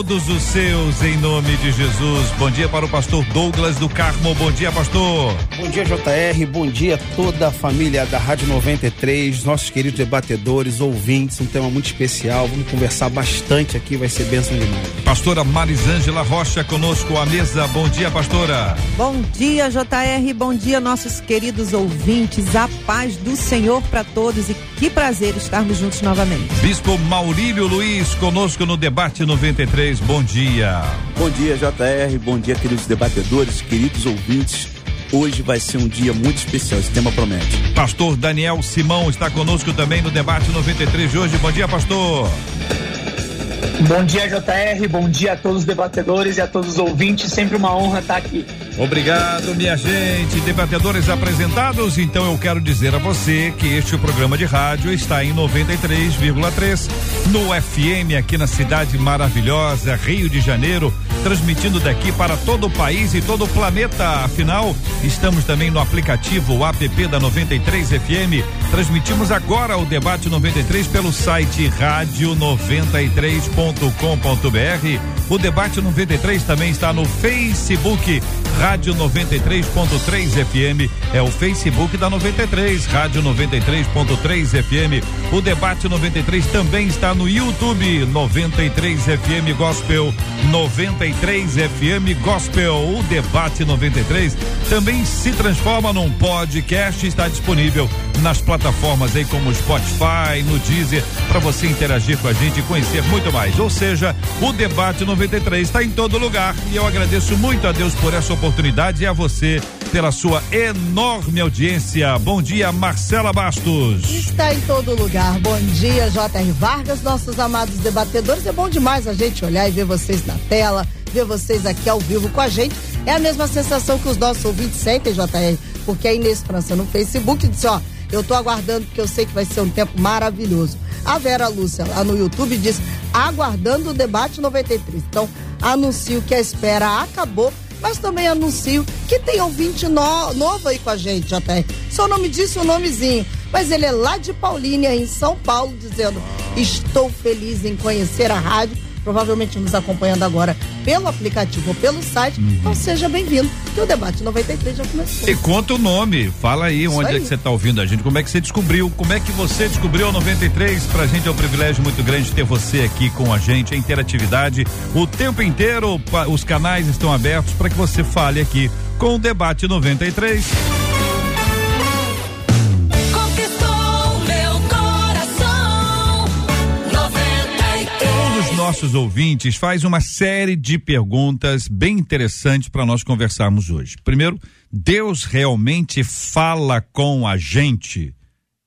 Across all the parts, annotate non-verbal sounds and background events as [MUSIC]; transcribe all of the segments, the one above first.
todos os seus, em nome de Jesus. Bom dia para o pastor Douglas do Carmo. Bom dia, pastor. Bom dia, JR. Bom dia a toda a família da Rádio 93, nossos queridos debatedores, ouvintes. Um tema muito especial. Vamos conversar bastante aqui, vai ser bênção demais. Pastora Marisângela Rocha conosco à mesa. Bom dia, pastora. Bom dia, JR. Bom dia, nossos queridos ouvintes. A paz do Senhor para todos e que prazer estarmos juntos novamente. Bispo Maurílio Luiz conosco no debate 93 bom dia. Bom dia, JR, bom dia, queridos debatedores, queridos ouvintes. Hoje vai ser um dia muito especial, esse tema promete. Pastor Daniel Simão está conosco também no debate 93 de hoje. Bom dia, pastor. Bom dia, JR. Bom dia a todos os debatedores e a todos os ouvintes. Sempre uma honra estar aqui. Obrigado, minha gente. Debatedores apresentados. Então eu quero dizer a você que este programa de rádio está em 93,3 no FM aqui na cidade maravilhosa, Rio de Janeiro, transmitindo daqui para todo o país e todo o planeta. Afinal, estamos também no aplicativo app da 93 FM. Transmitimos agora o debate 93 pelo site rádio 93.com.br. O debate 93 também está no Facebook Rádio 93.3 FM. É o Facebook da 93, Rádio 93.3 FM. O debate 93 também está no YouTube 93 FM Gospel 93 FM Gospel. O debate 93 também se transforma num podcast, está disponível nas plataformas aí como Spotify, no Deezer, para você interagir com a gente e conhecer muito mais. Ou seja, o debate 93 está em todo lugar e eu agradeço muito a Deus por essa oportunidade e a você pela sua enorme audiência. Bom dia, Marcela Bastos. Está em todo lugar. Bom dia, J.R. Vargas, nossos amados debatedores. É bom demais a gente olhar e ver vocês na tela, ver vocês aqui ao vivo com a gente. É a mesma sensação que os nossos ouvintes sentem, JR, porque a Inês França no Facebook disse: ó, eu tô aguardando porque eu sei que vai ser um tempo maravilhoso. A Vera Lúcia lá no YouTube diz: aguardando o debate 93. Então, anuncio que a espera acabou mas também anuncio que tem ouvinte no, novo aí com a gente, tem. Só não me disse o nomezinho, mas ele é lá de Paulínia, em São Paulo, dizendo: Estou feliz em conhecer a rádio provavelmente nos acompanhando agora pelo aplicativo ou pelo site. Uhum. Então seja bem-vindo, que o debate 93 já começou. E conta o nome, fala aí Isso onde aí. é que você está ouvindo a gente, como é que você descobriu, como é que você descobriu o 93? Pra gente é um privilégio muito grande ter você aqui com a gente, a interatividade o tempo inteiro, os canais estão abertos para que você fale aqui com o debate 93. Nossos ouvintes faz uma série de perguntas bem interessantes para nós conversarmos hoje. Primeiro, Deus realmente fala com a gente?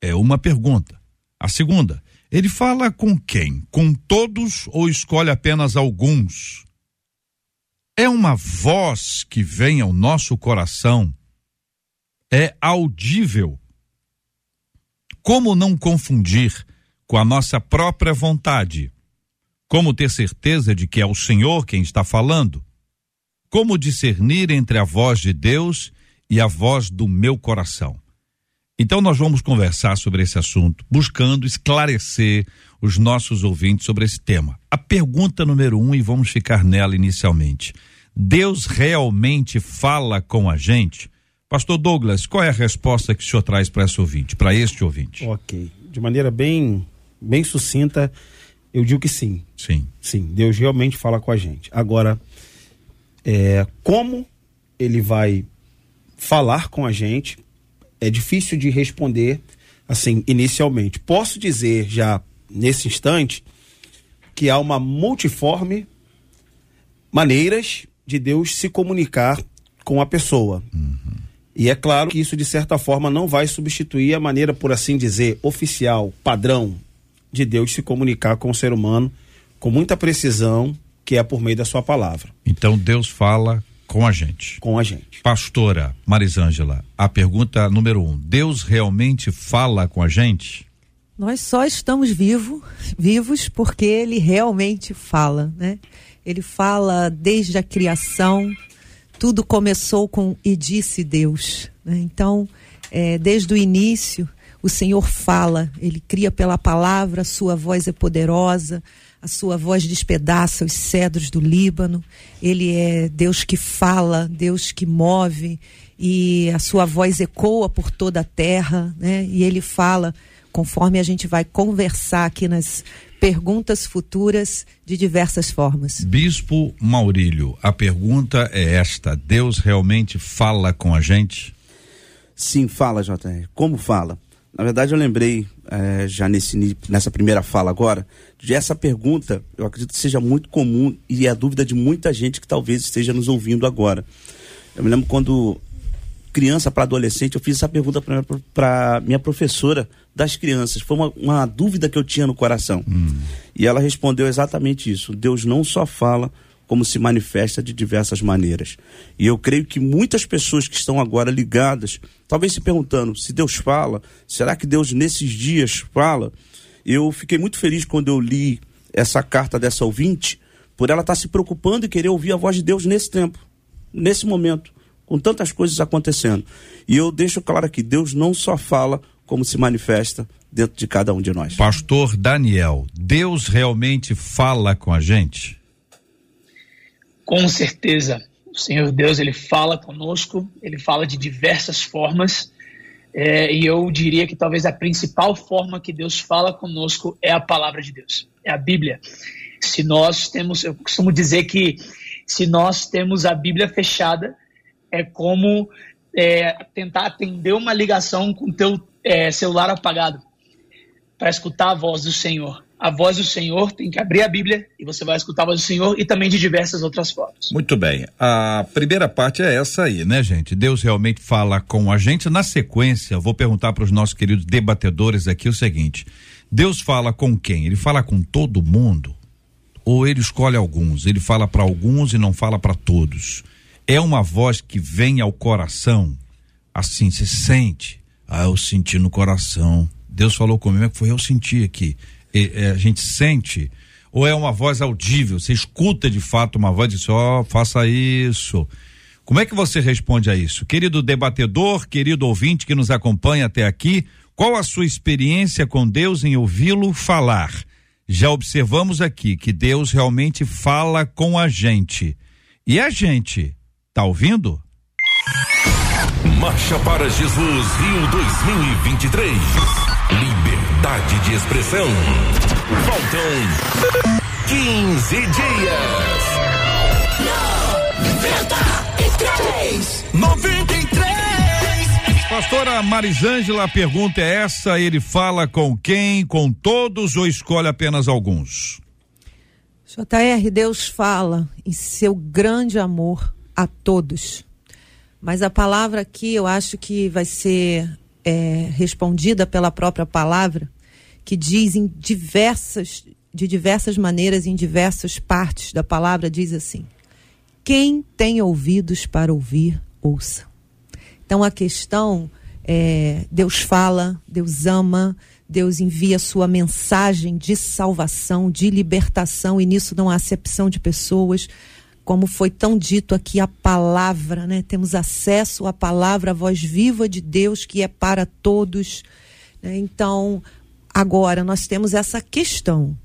É uma pergunta. A segunda, ele fala com quem? Com todos ou escolhe apenas alguns? É uma voz que vem ao nosso coração? É audível? Como não confundir com a nossa própria vontade? Como ter certeza de que é o Senhor quem está falando? Como discernir entre a voz de Deus e a voz do meu coração? Então, nós vamos conversar sobre esse assunto, buscando esclarecer os nossos ouvintes sobre esse tema. A pergunta número um, e vamos ficar nela inicialmente: Deus realmente fala com a gente? Pastor Douglas, qual é a resposta que o senhor traz para esse ouvinte, para este ouvinte? Ok. De maneira bem, bem sucinta, eu digo que sim. Sim. Sim, Deus realmente fala com a gente. Agora, é, como ele vai falar com a gente é difícil de responder assim inicialmente. Posso dizer já nesse instante que há uma multiforme maneiras de Deus se comunicar com a pessoa. Uhum. E é claro que isso, de certa forma, não vai substituir a maneira, por assim dizer, oficial, padrão, de Deus se comunicar com o ser humano com muita precisão, que é por meio da sua palavra. Então Deus fala com a gente. Com a gente. Pastora Marisângela, a pergunta número um: Deus realmente fala com a gente? Nós só estamos vivo, vivos porque Ele realmente fala, né? Ele fala desde a criação, tudo começou com e disse Deus. Né? Então, é, desde o início, o Senhor fala, Ele cria pela palavra, a sua voz é poderosa, a sua voz despedaça os cedros do Líbano. Ele é Deus que fala, Deus que move, e a sua voz ecoa por toda a terra, né? E Ele fala conforme a gente vai conversar aqui nas perguntas futuras de diversas formas. Bispo Maurílio, a pergunta é esta: Deus realmente fala com a gente? Sim, fala, JR. Como fala? Na verdade, eu lembrei, é, já nesse, nessa primeira fala agora, de essa pergunta, eu acredito que seja muito comum e é a dúvida de muita gente que talvez esteja nos ouvindo agora. Eu me lembro quando criança para adolescente, eu fiz essa pergunta para minha professora das crianças. Foi uma, uma, dúvida que eu tinha no coração. Hum. E ela respondeu exatamente isso. Deus não só fala, como se manifesta de diversas maneiras. E eu creio que muitas pessoas que estão agora ligadas, talvez se perguntando se Deus fala, será que Deus nesses dias fala? Eu fiquei muito feliz quando eu li essa carta dessa ouvinte, por ela estar se preocupando e querer ouvir a voz de Deus nesse tempo, nesse momento com tantas coisas acontecendo. E eu deixo claro aqui: Deus não só fala, como se manifesta dentro de cada um de nós. Pastor Daniel, Deus realmente fala com a gente? Com certeza. O Senhor Deus, ele fala conosco, ele fala de diversas formas. É, e eu diria que talvez a principal forma que Deus fala conosco é a palavra de Deus, é a Bíblia. Se nós temos, eu costumo dizer que se nós temos a Bíblia fechada, é como é, tentar atender uma ligação com teu é, celular apagado para escutar a voz do Senhor. A voz do Senhor tem que abrir a Bíblia e você vai escutar a voz do Senhor e também de diversas outras formas. Muito bem. A primeira parte é essa aí, né, gente? Deus realmente fala com a gente. Na sequência, vou perguntar para os nossos queridos debatedores aqui o seguinte: Deus fala com quem? Ele fala com todo mundo? Ou ele escolhe alguns? Ele fala para alguns e não fala para todos? é uma voz que vem ao coração, assim, se sente. Ah, eu senti no coração. Deus falou comigo, é que foi eu senti aqui. A gente sente. Ou é uma voz audível, você escuta de fato uma voz e diz, ó, oh, faça isso. Como é que você responde a isso? Querido debatedor, querido ouvinte que nos acompanha até aqui, qual a sua experiência com Deus em ouvi-lo falar? Já observamos aqui que Deus realmente fala com a gente. E a gente Tá ouvindo? Marcha para Jesus Rio 2023. Liberdade de expressão. Faltam 15 dias. 93. 93. Pastora Marisângela, a pergunta é essa: ele fala com quem? Com todos ou escolhe apenas alguns? JR, Deus fala em seu grande amor a todos. Mas a palavra aqui eu acho que vai ser é, respondida pela própria palavra, que diz em diversas, de diversas maneiras, em diversas partes da palavra, diz assim: quem tem ouvidos para ouvir, ouça. Então a questão é: Deus fala, Deus ama, Deus envia sua mensagem de salvação, de libertação, e nisso não há acepção de pessoas como foi tão dito aqui, a palavra, né? Temos acesso à palavra, a voz viva de Deus que é para todos. Né? Então, agora nós temos essa questão.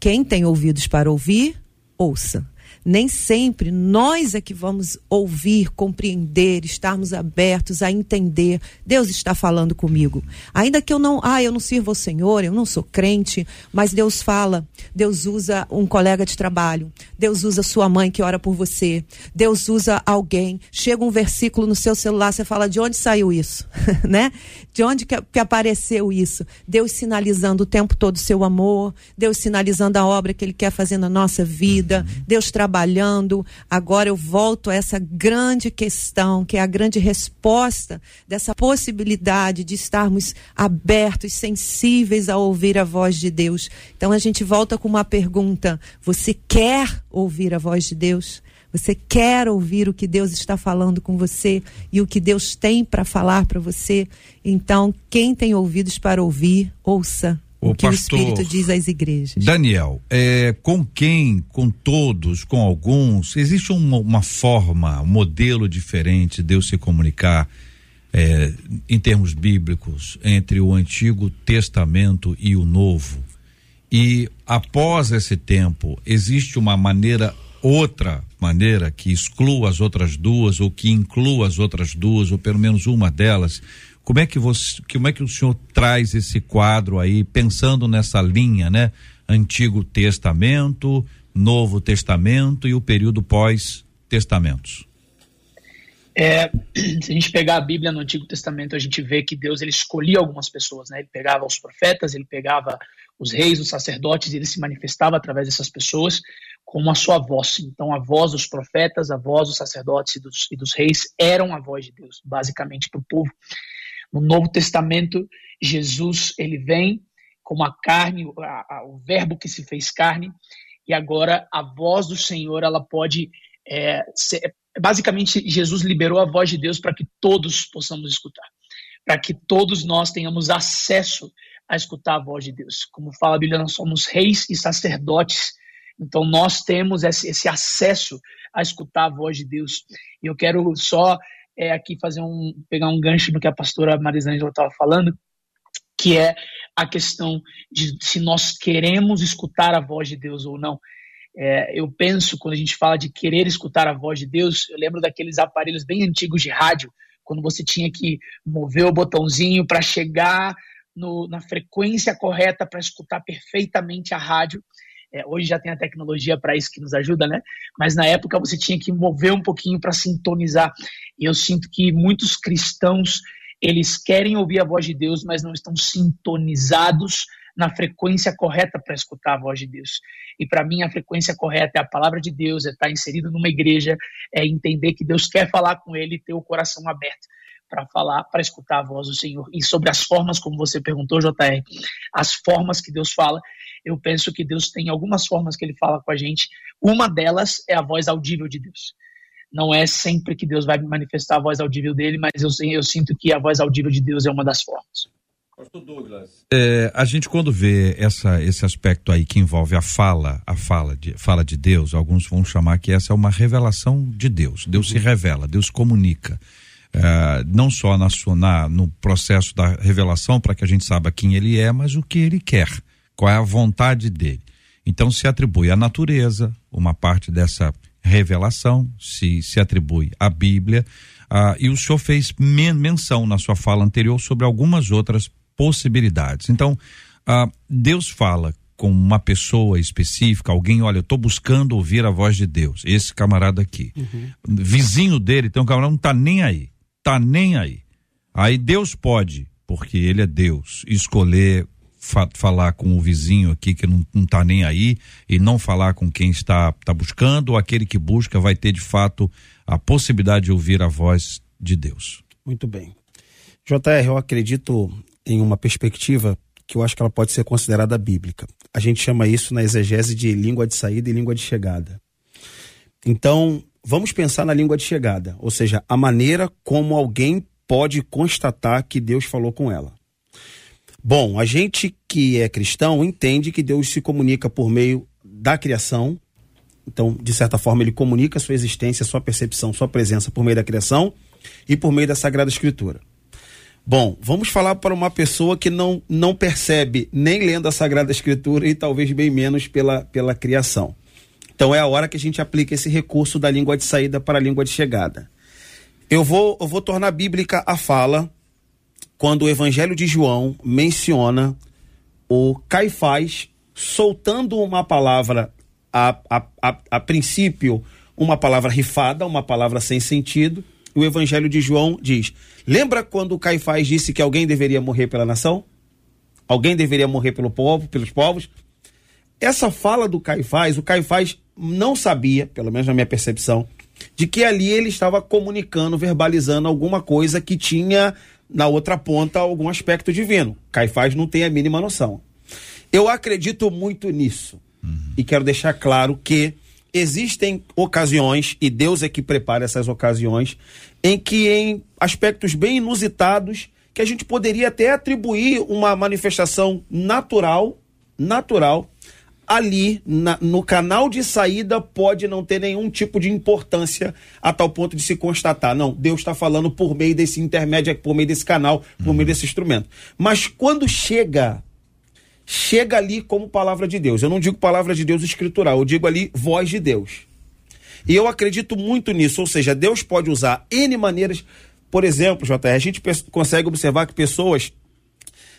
Quem tem ouvidos para ouvir, ouça nem sempre nós é que vamos ouvir, compreender, estarmos abertos a entender. Deus está falando comigo. Ainda que eu não, ah, eu não sirvo ao Senhor, eu não sou crente, mas Deus fala. Deus usa um colega de trabalho. Deus usa sua mãe que ora por você. Deus usa alguém. Chega um versículo no seu celular, você fala de onde saiu isso, [LAUGHS] né? De onde que, que apareceu isso? Deus sinalizando o tempo todo o seu amor, Deus sinalizando a obra que ele quer fazer na nossa vida, Deus trabalhando trabalhando. Agora eu volto a essa grande questão, que é a grande resposta dessa possibilidade de estarmos abertos, sensíveis a ouvir a voz de Deus. Então a gente volta com uma pergunta: você quer ouvir a voz de Deus? Você quer ouvir o que Deus está falando com você e o que Deus tem para falar para você? Então, quem tem ouvidos para ouvir, ouça o, o que pastor, o Espírito diz às igrejas. Daniel, é, com quem, com todos, com alguns, existe uma, uma forma, um modelo diferente de Deus se comunicar é, em termos bíblicos entre o Antigo Testamento e o Novo? E após esse tempo, existe uma maneira outra maneira que exclua as outras duas ou que inclua as outras duas ou pelo menos uma delas como é que você, como é que o senhor traz esse quadro aí, pensando nessa linha, né? Antigo Testamento, Novo Testamento e o período pós-testamentos. É, [CLEARS THROAT] se a gente pegar a Bíblia no Antigo Testamento, a gente vê que Deus ele escolhia algumas pessoas, né? Ele pegava os profetas, ele pegava os reis, os sacerdotes, e ele se manifestava através dessas pessoas com a sua voz. Então, a voz dos profetas, a voz dos sacerdotes e dos, e dos reis eram a voz de Deus, basicamente para o povo. No Novo Testamento, Jesus ele vem como a carne, a, a, o verbo que se fez carne, e agora a voz do Senhor ela pode é, ser, basicamente Jesus liberou a voz de Deus para que todos possamos escutar, para que todos nós tenhamos acesso a escutar a voz de Deus. Como fala a Bíblia, nós somos reis e sacerdotes, então nós temos esse, esse acesso a escutar a voz de Deus. E eu quero só é, aqui fazer um pegar um gancho no que a pastora Marisângela estava falando, que é a questão de se nós queremos escutar a voz de Deus ou não. É, eu penso, quando a gente fala de querer escutar a voz de Deus, eu lembro daqueles aparelhos bem antigos de rádio, quando você tinha que mover o botãozinho para chegar no, na frequência correta para escutar perfeitamente a rádio. É, hoje já tem a tecnologia para isso que nos ajuda, né? Mas na época você tinha que mover um pouquinho para sintonizar. E eu sinto que muitos cristãos eles querem ouvir a voz de Deus, mas não estão sintonizados na frequência correta para escutar a voz de Deus. E para mim a frequência correta é a palavra de Deus, é estar inserido numa igreja, é entender que Deus quer falar com ele e ter o coração aberto para falar, para escutar a voz do Senhor. E sobre as formas, como você perguntou, JR, as formas que Deus fala, eu penso que Deus tem algumas formas que ele fala com a gente. Uma delas é a voz audível de Deus. Não é sempre que Deus vai manifestar a voz audível dele, mas eu, eu sinto que a voz audível de Deus é uma das formas. Pastor Douglas, é, a gente quando vê essa, esse aspecto aí que envolve a fala, a fala de, fala de Deus, alguns vão chamar que essa é uma revelação de Deus. Deus se revela, Deus comunica. É, não só na, na, no processo da revelação para que a gente saiba quem ele é, mas o que ele quer qual é a vontade dele. Então se atribui à natureza, uma parte dessa revelação, se, se atribui à Bíblia, ah, e o senhor fez men menção na sua fala anterior sobre algumas outras possibilidades. Então, ah, Deus fala com uma pessoa específica, alguém, olha, eu estou buscando ouvir a voz de Deus, esse camarada aqui. Uhum. Vizinho dele, tem um camarada, não está nem aí, está nem aí. Aí Deus pode, porque ele é Deus, escolher fa falar com o vizinho aqui que não, não tá nem aí e não falar com quem está, está buscando, ou aquele que busca vai ter de fato a possibilidade de ouvir a voz de Deus. Muito bem. JR, eu acredito em uma perspectiva que eu acho que ela pode ser considerada bíblica. A gente chama isso na exegese de língua de saída e língua de chegada. Então, vamos pensar na língua de chegada, ou seja, a maneira como alguém pode constatar que Deus falou com ela. Bom, a gente que é cristão entende que Deus se comunica por meio da criação. Então, de certa forma, ele comunica sua existência, sua percepção, sua presença por meio da criação e por meio da Sagrada Escritura. Bom, vamos falar para uma pessoa que não, não percebe nem lendo a Sagrada Escritura e talvez bem menos pela, pela criação. Então é a hora que a gente aplica esse recurso da língua de saída para a língua de chegada. Eu vou, eu vou tornar bíblica a fala quando o Evangelho de João menciona o Caifás soltando uma palavra, a, a, a, a princípio, uma palavra rifada, uma palavra sem sentido. O Evangelho de João diz: Lembra quando o Caifás disse que alguém deveria morrer pela nação? Alguém deveria morrer pelo povo, pelos povos? Essa fala do Caifás, o Caifás não sabia, pelo menos na minha percepção, de que ali ele estava comunicando, verbalizando alguma coisa que tinha na outra ponta algum aspecto divino. Caifás não tem a mínima noção. Eu acredito muito nisso. Uhum. E quero deixar claro que existem ocasiões, e Deus é que prepara essas ocasiões, em que em aspectos bem inusitados, que a gente poderia até atribuir uma manifestação natural, natural, ali na, no canal de saída pode não ter nenhum tipo de importância a tal ponto de se constatar. Não, Deus está falando por meio desse intermédio, por meio desse canal, por meio desse instrumento. Mas quando chega, chega ali como palavra de Deus. Eu não digo palavra de Deus escritural, eu digo ali voz de Deus. E eu acredito muito nisso, ou seja, Deus pode usar N maneiras. Por exemplo, JR, a gente consegue observar que pessoas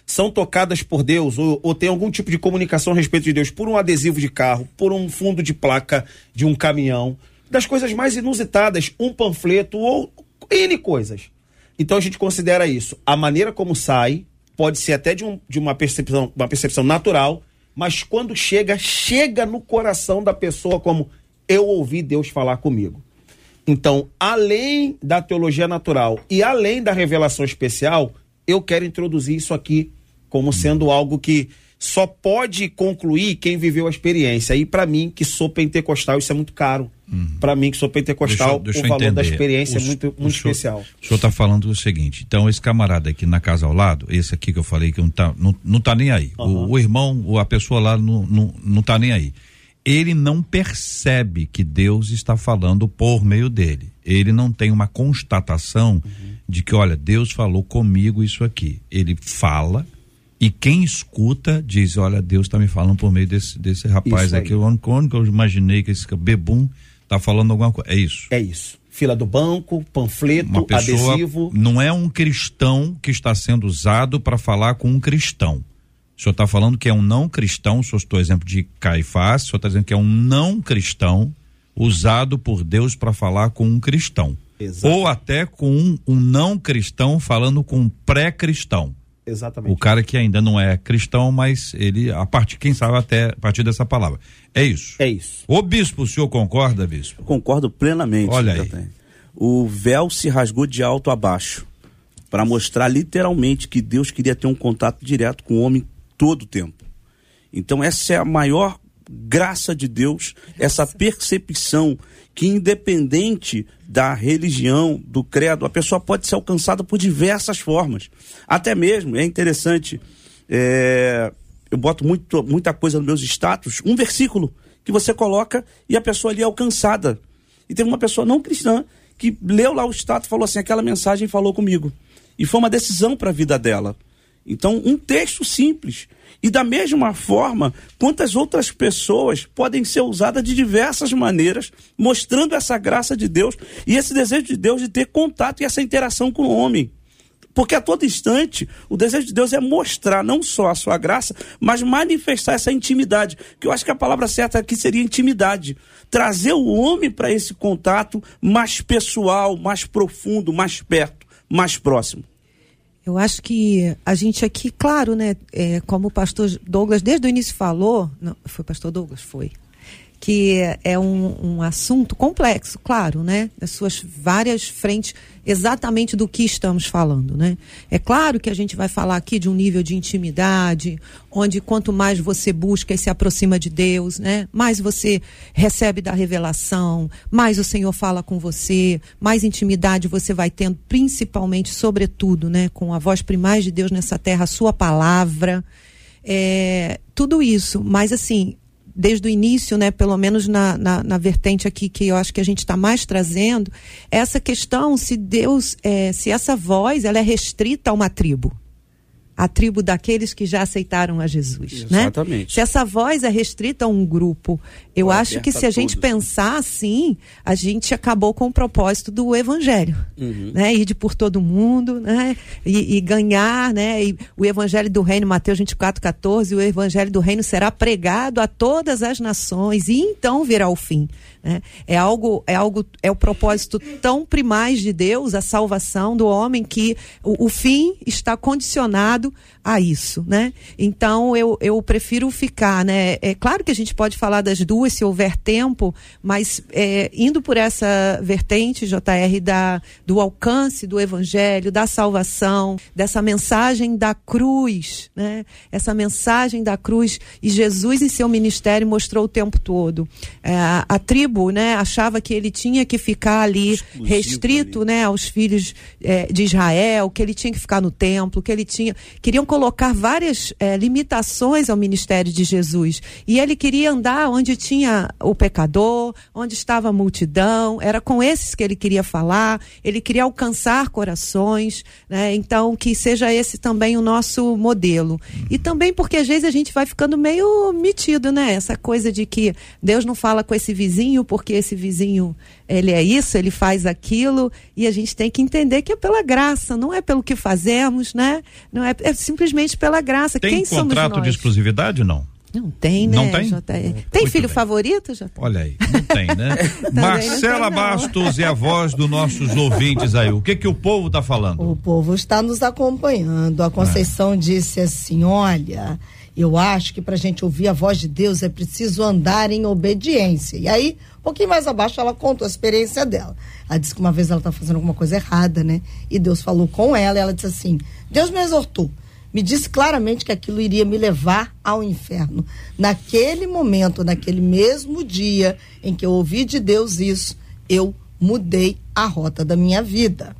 são tocadas por Deus ou, ou tem algum tipo de comunicação a respeito de Deus por um adesivo de carro, por um fundo de placa de um caminhão, das coisas mais inusitadas, um panfleto ou N coisas. Então a gente considera isso. A maneira como sai pode ser até de, um, de uma, percepção, uma percepção natural, mas quando chega, chega no coração da pessoa como eu ouvi Deus falar comigo. Então, além da teologia natural e além da revelação especial, eu quero introduzir isso aqui como sendo algo que só pode concluir quem viveu a experiência. E para mim, que sou pentecostal, isso é muito caro. Uhum. Para mim, que sou pentecostal, deixa, deixa o valor entender. da experiência o, é muito, muito senhor, especial. O senhor está falando o seguinte: então, esse camarada aqui na casa ao lado, esse aqui que eu falei que não tá, não, não tá nem aí. Uhum. O, o, irmão, a pessoa lá não, não, não tá nem aí. Ele não percebe que Deus está falando por meio dele. Ele não tem uma constatação uhum. de que, olha, Deus falou comigo isso aqui. Ele fala e quem escuta diz: Olha, Deus está me falando por meio desse, desse rapaz aqui. O único que eu imaginei que esse bebum está falando alguma coisa. É isso. É isso. Fila do banco, panfleto, pessoa, adesivo. Não é um cristão que está sendo usado para falar com um cristão. O senhor está falando que é um não cristão, o senhor estou exemplo de Caifás, o senhor está dizendo que é um não cristão usado por Deus para falar com um cristão. Exato. Ou até com um, um não cristão falando com um pré-cristão. Exatamente. O cara que ainda não é cristão, mas ele, a partir, quem sabe até a partir dessa palavra. É isso. É isso. O bispo, o senhor concorda, bispo? concordo plenamente. Olha aí. O véu se rasgou de alto a baixo para mostrar literalmente que Deus queria ter um contato direto com o homem todo o tempo. Então essa é a maior graça de Deus, essa percepção que independente da religião, do credo, a pessoa pode ser alcançada por diversas formas. Até mesmo, é interessante, é, eu boto muito, muita coisa nos meus status, um versículo que você coloca e a pessoa ali é alcançada. E teve uma pessoa não cristã que leu lá o status e falou assim: aquela mensagem falou comigo. E foi uma decisão para a vida dela. Então, um texto simples e da mesma forma, quantas outras pessoas podem ser usadas de diversas maneiras, mostrando essa graça de Deus e esse desejo de Deus de ter contato e essa interação com o homem. Porque a todo instante, o desejo de Deus é mostrar não só a sua graça, mas manifestar essa intimidade. Que eu acho que a palavra certa aqui seria intimidade. Trazer o homem para esse contato mais pessoal, mais profundo, mais perto, mais próximo. Eu acho que a gente aqui, claro, né, é, como o pastor Douglas desde o início falou, não, foi pastor Douglas? Foi que é um, um, assunto complexo, claro, né? Das suas várias frentes, exatamente do que estamos falando, né? É claro que a gente vai falar aqui de um nível de intimidade, onde quanto mais você busca e se aproxima de Deus, né? Mais você recebe da revelação, mais o Senhor fala com você, mais intimidade você vai tendo, principalmente, sobretudo, né? Com a voz primaz de Deus nessa terra, a sua palavra. É, tudo isso, mas assim, desde o início, né, pelo menos na, na, na vertente aqui que eu acho que a gente está mais trazendo, essa questão se Deus, é, se essa voz ela é restrita a uma tribo a tribo daqueles que já aceitaram a Jesus, né? Exatamente. né? Se essa voz é restrita a um grupo, eu acho que se a, a gente pensar assim, a gente acabou com o propósito do evangelho, uhum. né? Ir de por todo mundo, né? E, e, ganhar, né? E o evangelho do reino, Mateus 24, 14, o evangelho do reino será pregado a todas as nações e então virá o fim. Né? É algo, é algo, é o propósito tão primais de Deus, a salvação do homem, que o, o fim está condicionado a isso, né? Então eu, eu prefiro ficar, né? É claro que a gente pode falar das duas se houver tempo, mas é, indo por essa vertente, JR, da, do alcance do evangelho, da salvação, dessa mensagem da cruz, né? Essa mensagem da cruz e Jesus em seu ministério mostrou o tempo todo. É, a, tribo, né? Achava que ele tinha que ficar ali Exclusivo restrito, ali. né? Aos filhos é, de Israel, que ele tinha que ficar no templo, que ele tinha queriam colocar várias é, limitações ao ministério de Jesus. E ele queria andar onde tinha o pecador, onde estava a multidão, era com esses que ele queria falar, ele queria alcançar corações, né? Então, que seja esse também o nosso modelo. E também porque às vezes a gente vai ficando meio metido, né? Essa coisa de que Deus não fala com esse vizinho porque esse vizinho ele é isso, ele faz aquilo, e a gente tem que entender que é pela graça, não é pelo que fazemos, né? Não é, é simplesmente pela graça. Tem Quem contrato de exclusividade não? Não tem, né? Não tem? JR? Tem Muito filho bem. favorito, JR? Olha aí, não tem, né? [LAUGHS] Marcela tem, Bastos e a voz dos nossos ouvintes aí. O que que o povo está falando? O povo está nos acompanhando. A Conceição é. disse assim: olha, eu acho que para a gente ouvir a voz de Deus é preciso andar em obediência. E aí, um pouquinho mais abaixo, ela contou a experiência dela. Ela disse que uma vez ela estava fazendo alguma coisa errada, né? E Deus falou com ela e ela disse assim: Deus me exortou. Me disse claramente que aquilo iria me levar ao inferno. Naquele momento, naquele mesmo dia em que eu ouvi de Deus isso, eu mudei a rota da minha vida.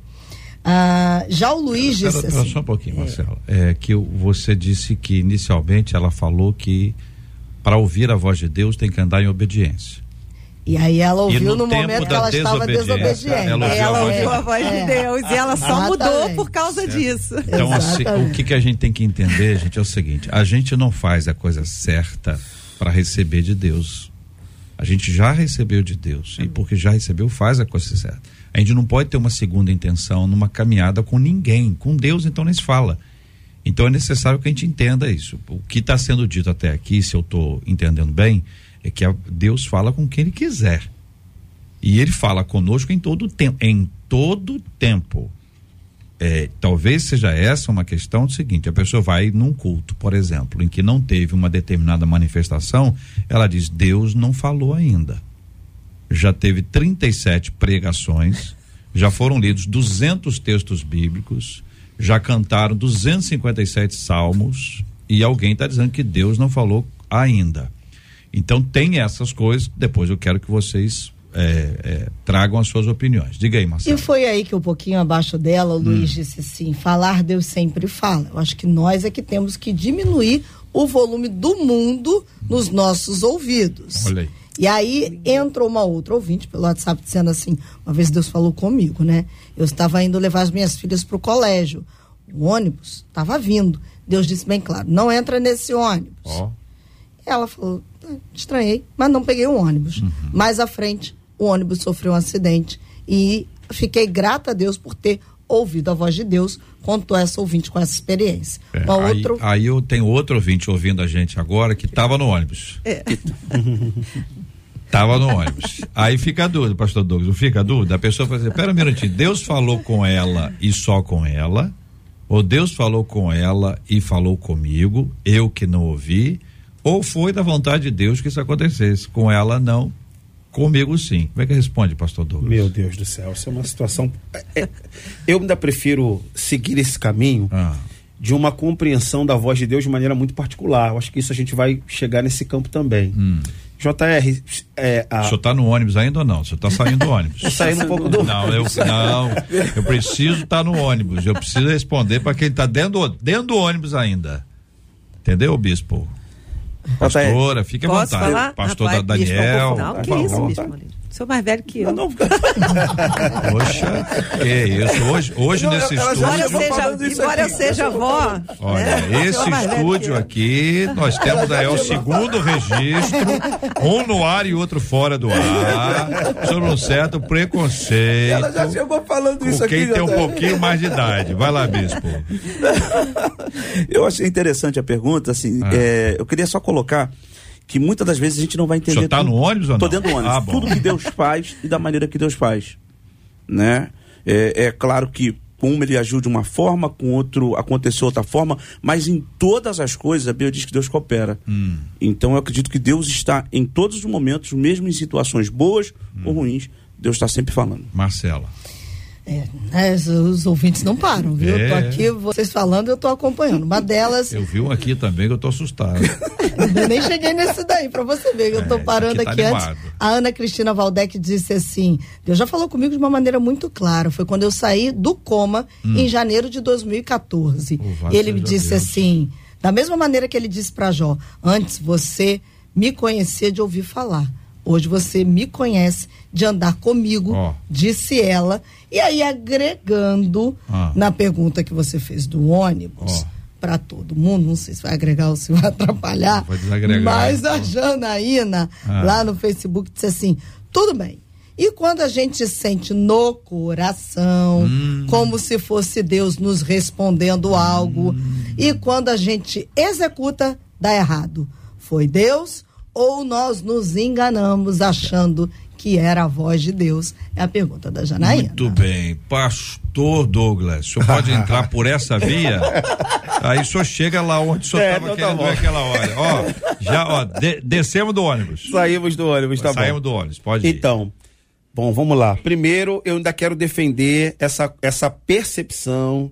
Ah, já o Luiz disse. Pera, pera assim, só um pouquinho, é, Marcelo. É que você disse que inicialmente ela falou que para ouvir a voz de Deus tem que andar em obediência. E aí ela ouviu no, no momento que ela estava desobediente. Ela ouviu, ela ouviu a voz de é. Deus e ela só mudou por causa certo. disso. Então, assim, o que, que a gente tem que entender, gente, é o seguinte: a gente não faz a coisa certa para receber de Deus. A gente já recebeu de Deus. E porque já recebeu, faz a coisa certa. A gente não pode ter uma segunda intenção numa caminhada com ninguém. Com Deus, então, nem se fala. Então é necessário que a gente entenda isso. O que está sendo dito até aqui, se eu estou entendendo bem, é que Deus fala com quem Ele quiser. E Ele fala conosco em todo tempo. Em todo tempo. É, talvez seja essa uma questão do seguinte: a pessoa vai num culto, por exemplo, em que não teve uma determinada manifestação, ela diz: Deus não falou ainda já teve 37 pregações, já foram lidos 200 textos bíblicos, já cantaram 257 salmos e alguém está dizendo que Deus não falou ainda. Então tem essas coisas. Depois eu quero que vocês é, é, tragam as suas opiniões. Diga aí, Marcelo. E foi aí que um pouquinho abaixo dela, o Luiz hum. disse assim: falar Deus sempre fala. Eu acho que nós é que temos que diminuir o volume do mundo nos nossos ouvidos. Olha aí. E aí entra uma outra ouvinte pelo WhatsApp dizendo assim: uma vez Deus falou comigo, né? Eu estava indo levar as minhas filhas para o colégio. O ônibus estava vindo. Deus disse bem claro: não entra nesse ônibus. Oh. Ela falou: ah, estranhei, mas não peguei o ônibus. Uhum. Mais à frente, o ônibus sofreu um acidente. E fiquei grata a Deus por ter ouvido a voz de Deus, contou essa ouvinte com essa experiência. É, aí, outro... aí eu tenho outro ouvinte ouvindo a gente agora que estava no ônibus. É. [LAUGHS] Tava no ônibus. Aí fica a dúvida, pastor Douglas, fica a dúvida. A pessoa fala assim, pera um minutinho, Deus falou com ela e só com ela? Ou Deus falou com ela e falou comigo, eu que não ouvi? Ou foi da vontade de Deus que isso acontecesse? Com ela não, comigo sim. Como é que responde, pastor Douglas? Meu Deus do céu, isso é uma situação... É, é, eu ainda prefiro seguir esse caminho... Ah de uma compreensão da voz de Deus de maneira muito particular. Eu acho que isso a gente vai chegar nesse campo também. Hum. JR. É, a... O senhor está no ônibus ainda ou não? O senhor está saindo do [LAUGHS] ônibus? Estou saindo um pouco do Não, eu, não, eu preciso estar tá no ônibus. Eu preciso responder para quem está dentro, dentro do ônibus ainda. Entendeu, bispo? Pastora, fique à vontade. Falar? Pastor Rapaz, Daniel. Bispo, não, que isso, bispo? Sou mais velho que eu. Não, não. [LAUGHS] Poxa, que isso. Hoje, hoje não, nesse estúdio. Embora eu seja, embora eu seja avó. Olha, né? esse estúdio aqui, nós [LAUGHS] temos aí o segundo registro, um no ar e outro fora do ar, sobre um certo preconceito. Ela já chegou falando isso aqui. Quem tem um pouquinho mais de idade. Vai lá, bispo. [LAUGHS] Eu achei interessante a pergunta, assim, ah. é, eu queria só colocar que muitas das vezes a gente não vai entender. Você tá no ônibus ou não? Tô dentro do ônibus. Ah, tudo que Deus faz e da maneira que Deus faz, né? É, é claro que com um ele agiu de uma forma, com outro aconteceu outra forma, mas em todas as coisas a Bíblia diz que Deus coopera. Hum. Então eu acredito que Deus está em todos os momentos, mesmo em situações boas Hum. ou ruins, Deus está sempre falando. Marcela. É, né, os, ouvintes não param, viu? Eu tô É. aqui, vocês falando, eu tô acompanhando. Uma delas, Eu vi um aqui também que eu tô assustado. [LAUGHS] eu nem cheguei nesse daí, pra você ver, que eu tô É, parando aqui tá aqui antes. A Ana Cristina Valdec disse assim: Deus já falou comigo de uma maneira muito clara. Foi quando eu saí do coma em janeiro de 2014. Louvado ele me disse Deus. assim: da mesma maneira que ele disse pra Jó, antes você me conhecia de ouvir falar. Hoje você me conhece de andar comigo, Ó. disse ela. E aí, agregando Ah. na pergunta que você fez do ônibus Ó. para todo mundo, não sei se vai agregar ou se vai [LAUGHS] atrapalhar, Vai desagregar, mas então. a Janaína, Ah. lá no Facebook, disse assim: tudo bem. E quando a gente sente no coração, Hum. como se fosse Deus nos respondendo algo, e quando a gente executa, dá errado. Foi Deus ou nós nos enganamos achando que era a voz de Deus? É a pergunta da Janaína. Muito bem. Pastor Douglas, o senhor pode entrar por essa via? Aí o senhor chega lá onde o senhor É, estava então tá querendo bom. ver aquela hora. Ó, já, ó, de- descemos do ônibus. Saímos do ônibus, tá Saímos bom. do ônibus, pode ir. Então, bom, vamos lá. Primeiro, eu ainda quero defender essa, essa percepção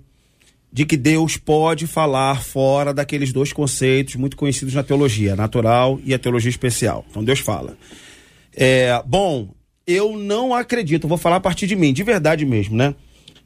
de que Deus pode falar fora daqueles dois conceitos muito conhecidos na teologia, a natural e a teologia especial. Então Deus fala. É, bom, eu não acredito, vou falar a partir de mim, de verdade mesmo, né?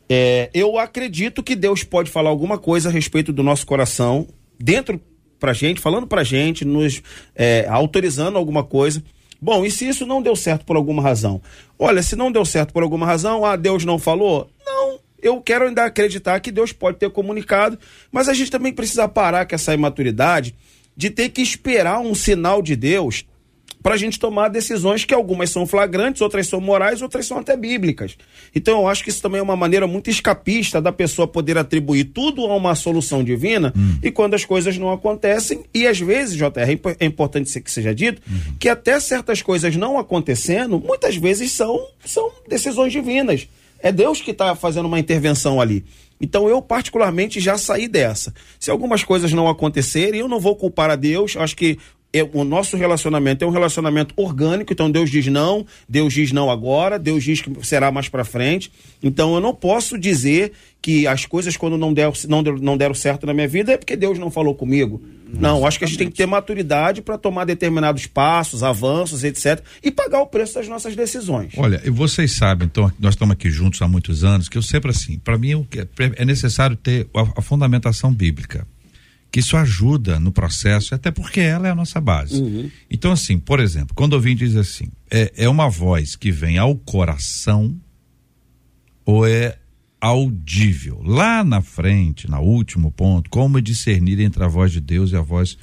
É, eu acredito que Deus pode falar alguma coisa a respeito do nosso coração, dentro pra gente, falando pra gente, nos é, autorizando alguma coisa. Bom, e se isso não deu certo por alguma razão? Olha, se não deu certo por alguma razão, ah, Deus não falou? Não, eu quero ainda acreditar que Deus pode ter comunicado, mas a gente também precisa parar com essa imaturidade de ter que esperar um sinal de Deus para a gente tomar decisões que algumas são flagrantes, outras são morais, outras são até bíblicas. Então eu acho que isso também é uma maneira muito escapista da pessoa poder atribuir tudo a uma solução divina e quando as coisas não acontecem, e às vezes, JR, é é importante que seja dito, que até certas coisas não acontecendo, muitas vezes são, são decisões divinas. É Deus que está fazendo uma intervenção ali. Então eu particularmente já saí dessa. Se algumas coisas não acontecerem, eu não vou culpar a Deus. Acho que é- o nosso relacionamento é um relacionamento orgânico. Então Deus diz não, Deus diz não agora, Deus diz que será mais para frente. Então eu não posso dizer que as coisas quando não, der, não, não deram certo na minha vida é porque Deus não falou comigo. Não, acho que a gente tem que ter maturidade para tomar determinados passos, avanços, etc. E pagar o preço das nossas decisões. Olha, e vocês sabem, então, nós estamos aqui juntos há muitos anos, que eu sempre assim, para mim é- é necessário ter a fundamentação bíblica. Que isso ajuda no processo, até porque ela é a nossa base. Então, assim, por exemplo, quando alguém diz assim, é, é uma voz que vem ao coração ou é audível? Lá na frente, no último ponto, como discernir entre a voz de Deus e a voz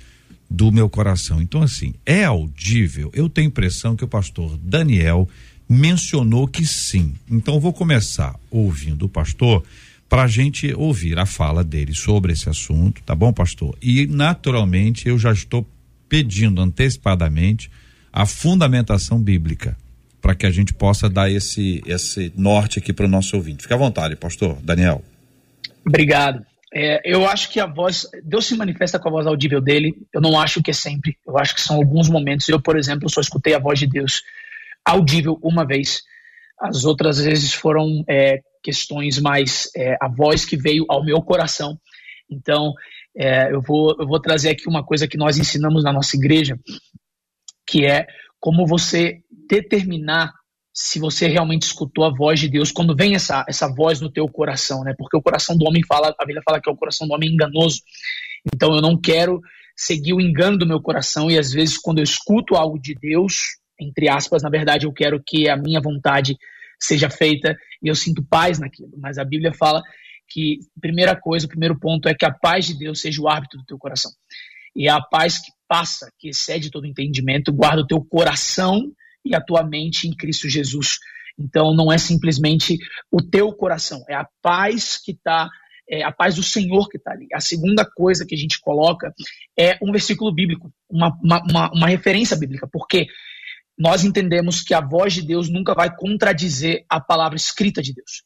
do meu coração. Então, assim, é audível? Eu tenho a impressão que o pastor Daniel mencionou que sim. Então, eu vou começar ouvindo o pastor para a gente ouvir a fala dele sobre esse assunto, tá bom, pastor? E, naturalmente, eu já estou pedindo antecipadamente a fundamentação bíblica para que a gente possa dar esse, esse norte aqui para o nosso ouvinte. Fica à vontade, pastor Daniel. Obrigado. É, eu acho que a voz, Deus se manifesta com a voz audível dele. Eu não acho que é sempre. Eu acho que são alguns momentos. Eu, por exemplo, só escutei a voz de Deus audível uma vez. As outras vezes foram é, questões mais é, a voz que veio ao meu coração. Então, é, eu, vou, eu vou trazer aqui uma coisa que nós ensinamos na nossa igreja, que é como você determinar se você realmente escutou a voz de Deus quando vem essa, essa voz no teu coração, né? Porque o coração do homem fala, a Bíblia fala que é o coração do homem enganoso. Então eu não quero seguir o engano do meu coração e às vezes quando eu escuto algo de Deus, entre aspas, na verdade eu quero que a minha vontade seja feita e eu sinto paz naquilo. Mas a Bíblia fala que primeira coisa, o primeiro ponto é que a paz de Deus seja o árbitro do teu coração. E a paz que passa, que excede todo entendimento, guarda o teu coração e a tua mente em Cristo Jesus. Então não é simplesmente o teu coração, é a paz que está é a paz do Senhor que está ali. A segunda coisa que a gente coloca é um versículo bíblico, uma, uma, uma, uma referência bíblica, porque nós entendemos que a voz de Deus nunca vai contradizer a palavra escrita de Deus.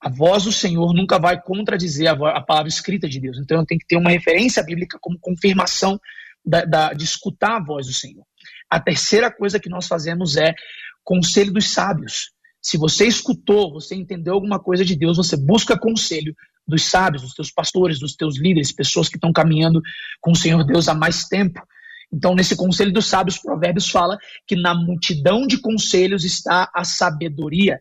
A voz do Senhor nunca vai contradizer a, a palavra escrita de Deus. Então eu tenho que ter uma referência bíblica como confirmação da, da, de escutar a voz do Senhor. A terceira coisa que nós fazemos é conselho dos sábios. Se você escutou, você entendeu alguma coisa de Deus, você busca conselho dos sábios, dos teus pastores, dos teus líderes, pessoas que estão caminhando com o Senhor Deus há mais tempo. Então, nesse conselho dos sábios, Provérbios fala que na multidão de conselhos está a sabedoria.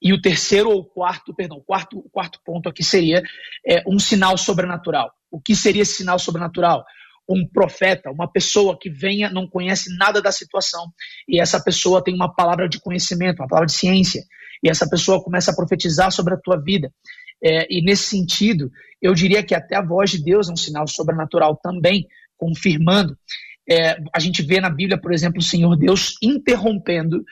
E o terceiro ou quarto, perdão, o quarto, quarto ponto aqui seria é, um sinal sobrenatural. O que seria esse sinal sobrenatural? Um profeta, uma pessoa que venha, não conhece nada da situação, e essa pessoa tem uma palavra de conhecimento, uma palavra de ciência, e essa pessoa começa a profetizar sobre a tua vida. É, e nesse sentido, eu diria que até a voz de Deus é um sinal sobrenatural também, confirmando. É, a gente vê na Bíblia, por exemplo, o Senhor Deus interrompendo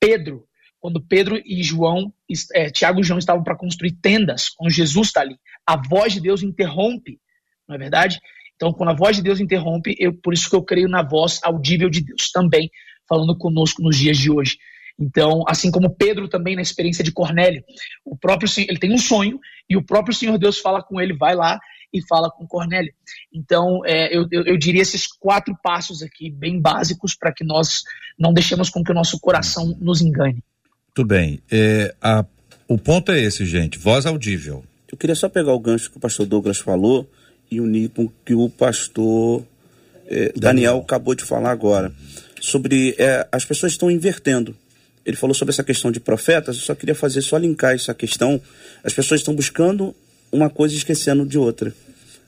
Pedro quando Pedro e João, é, Tiago e João estavam para construir tendas, quando Jesus está ali, a voz de Deus interrompe, não é verdade? Então, quando a voz de Deus interrompe, eu, por isso que eu creio na voz audível de Deus também, falando conosco nos dias de hoje. Então, assim como Pedro também na experiência de Cornélio, o próprio ele tem um sonho e o próprio Senhor Deus fala com ele, vai lá e fala com Cornélio. Então, é, eu, eu, eu, diria esses quatro passos aqui, bem básicos, para que nós não deixemos com que o nosso coração nos engane. Muito bem. É, a, o ponto é esse, gente. Voz audível. Eu queria só pegar o gancho que o pastor Douglas falou e unir com o que o pastor é, Daniel. Daniel. acabou de falar agora. Sobre. É, as pessoas estão invertendo. Ele falou sobre essa questão de profetas. Eu só queria fazer, só linkar essa questão. As pessoas estão buscando uma coisa esquecendo de outra.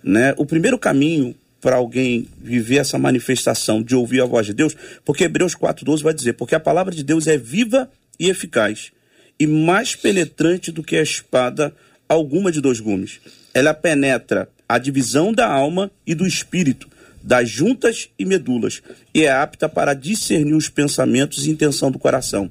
Né? O primeiro caminho para alguém viver essa manifestação de ouvir a voz de Deus, porque Hebreus 4,12 vai dizer: porque a palavra de Deus é viva e eficaz, e mais penetrante do que a espada alguma de dois gumes. Ela penetra a divisão da alma e do espírito, das juntas e medulas, e é apta para discernir os pensamentos e intenção do coração.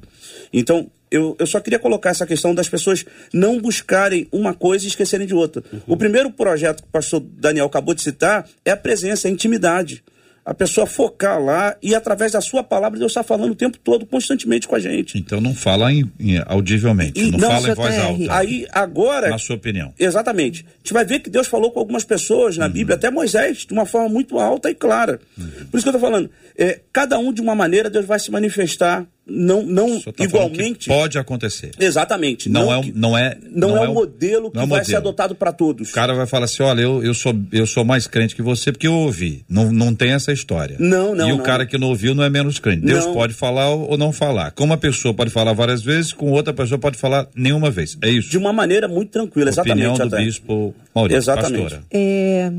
Então, eu, eu só queria colocar essa questão das pessoas não buscarem uma coisa e esquecerem de outra. Uhum. O primeiro projeto que o pastor Daniel acabou de citar é a presença, a intimidade a pessoa focar lá e através da sua palavra Deus está falando o tempo todo, constantemente com a gente. Então não fala em, em audivelmente, e não, não fala em voz alta. Aí agora, na sua opinião. Exatamente. A gente vai ver que Deus falou com algumas pessoas na uhum. Bíblia, até Moisés, de uma forma muito alta e clara. Uhum. Por isso que eu estou falando, é, cada um de uma maneira Deus vai se manifestar não, não tá igualmente. Pode acontecer. Exatamente. Não, não é, não é, não, não é, é o modelo que é vai modelo. ser adotado para todos. O cara vai falar assim: olha, eu, eu, sou, eu sou mais crente que você porque eu ouvi. Não, não tem essa história. Não, não. E o cara que não ouviu não é menos crente. Deus não. pode falar ou não falar. Com uma pessoa pode falar várias vezes, com outra pessoa pode falar nenhuma vez. É isso. De uma maneira muito tranquila, exatamente. Opinião do até. bispo Maurício, exatamente. pastora. É,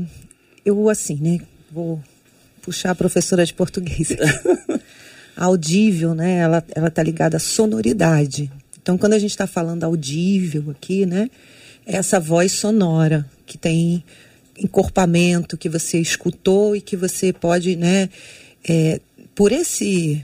eu, assim, né, vou puxar a professora de português. [LAUGHS] audível, né? Ela ela está ligada à sonoridade. Então, quando a gente está falando audível aqui, né? É essa voz sonora que tem encorpamento que você escutou e que você pode, né? É, por esse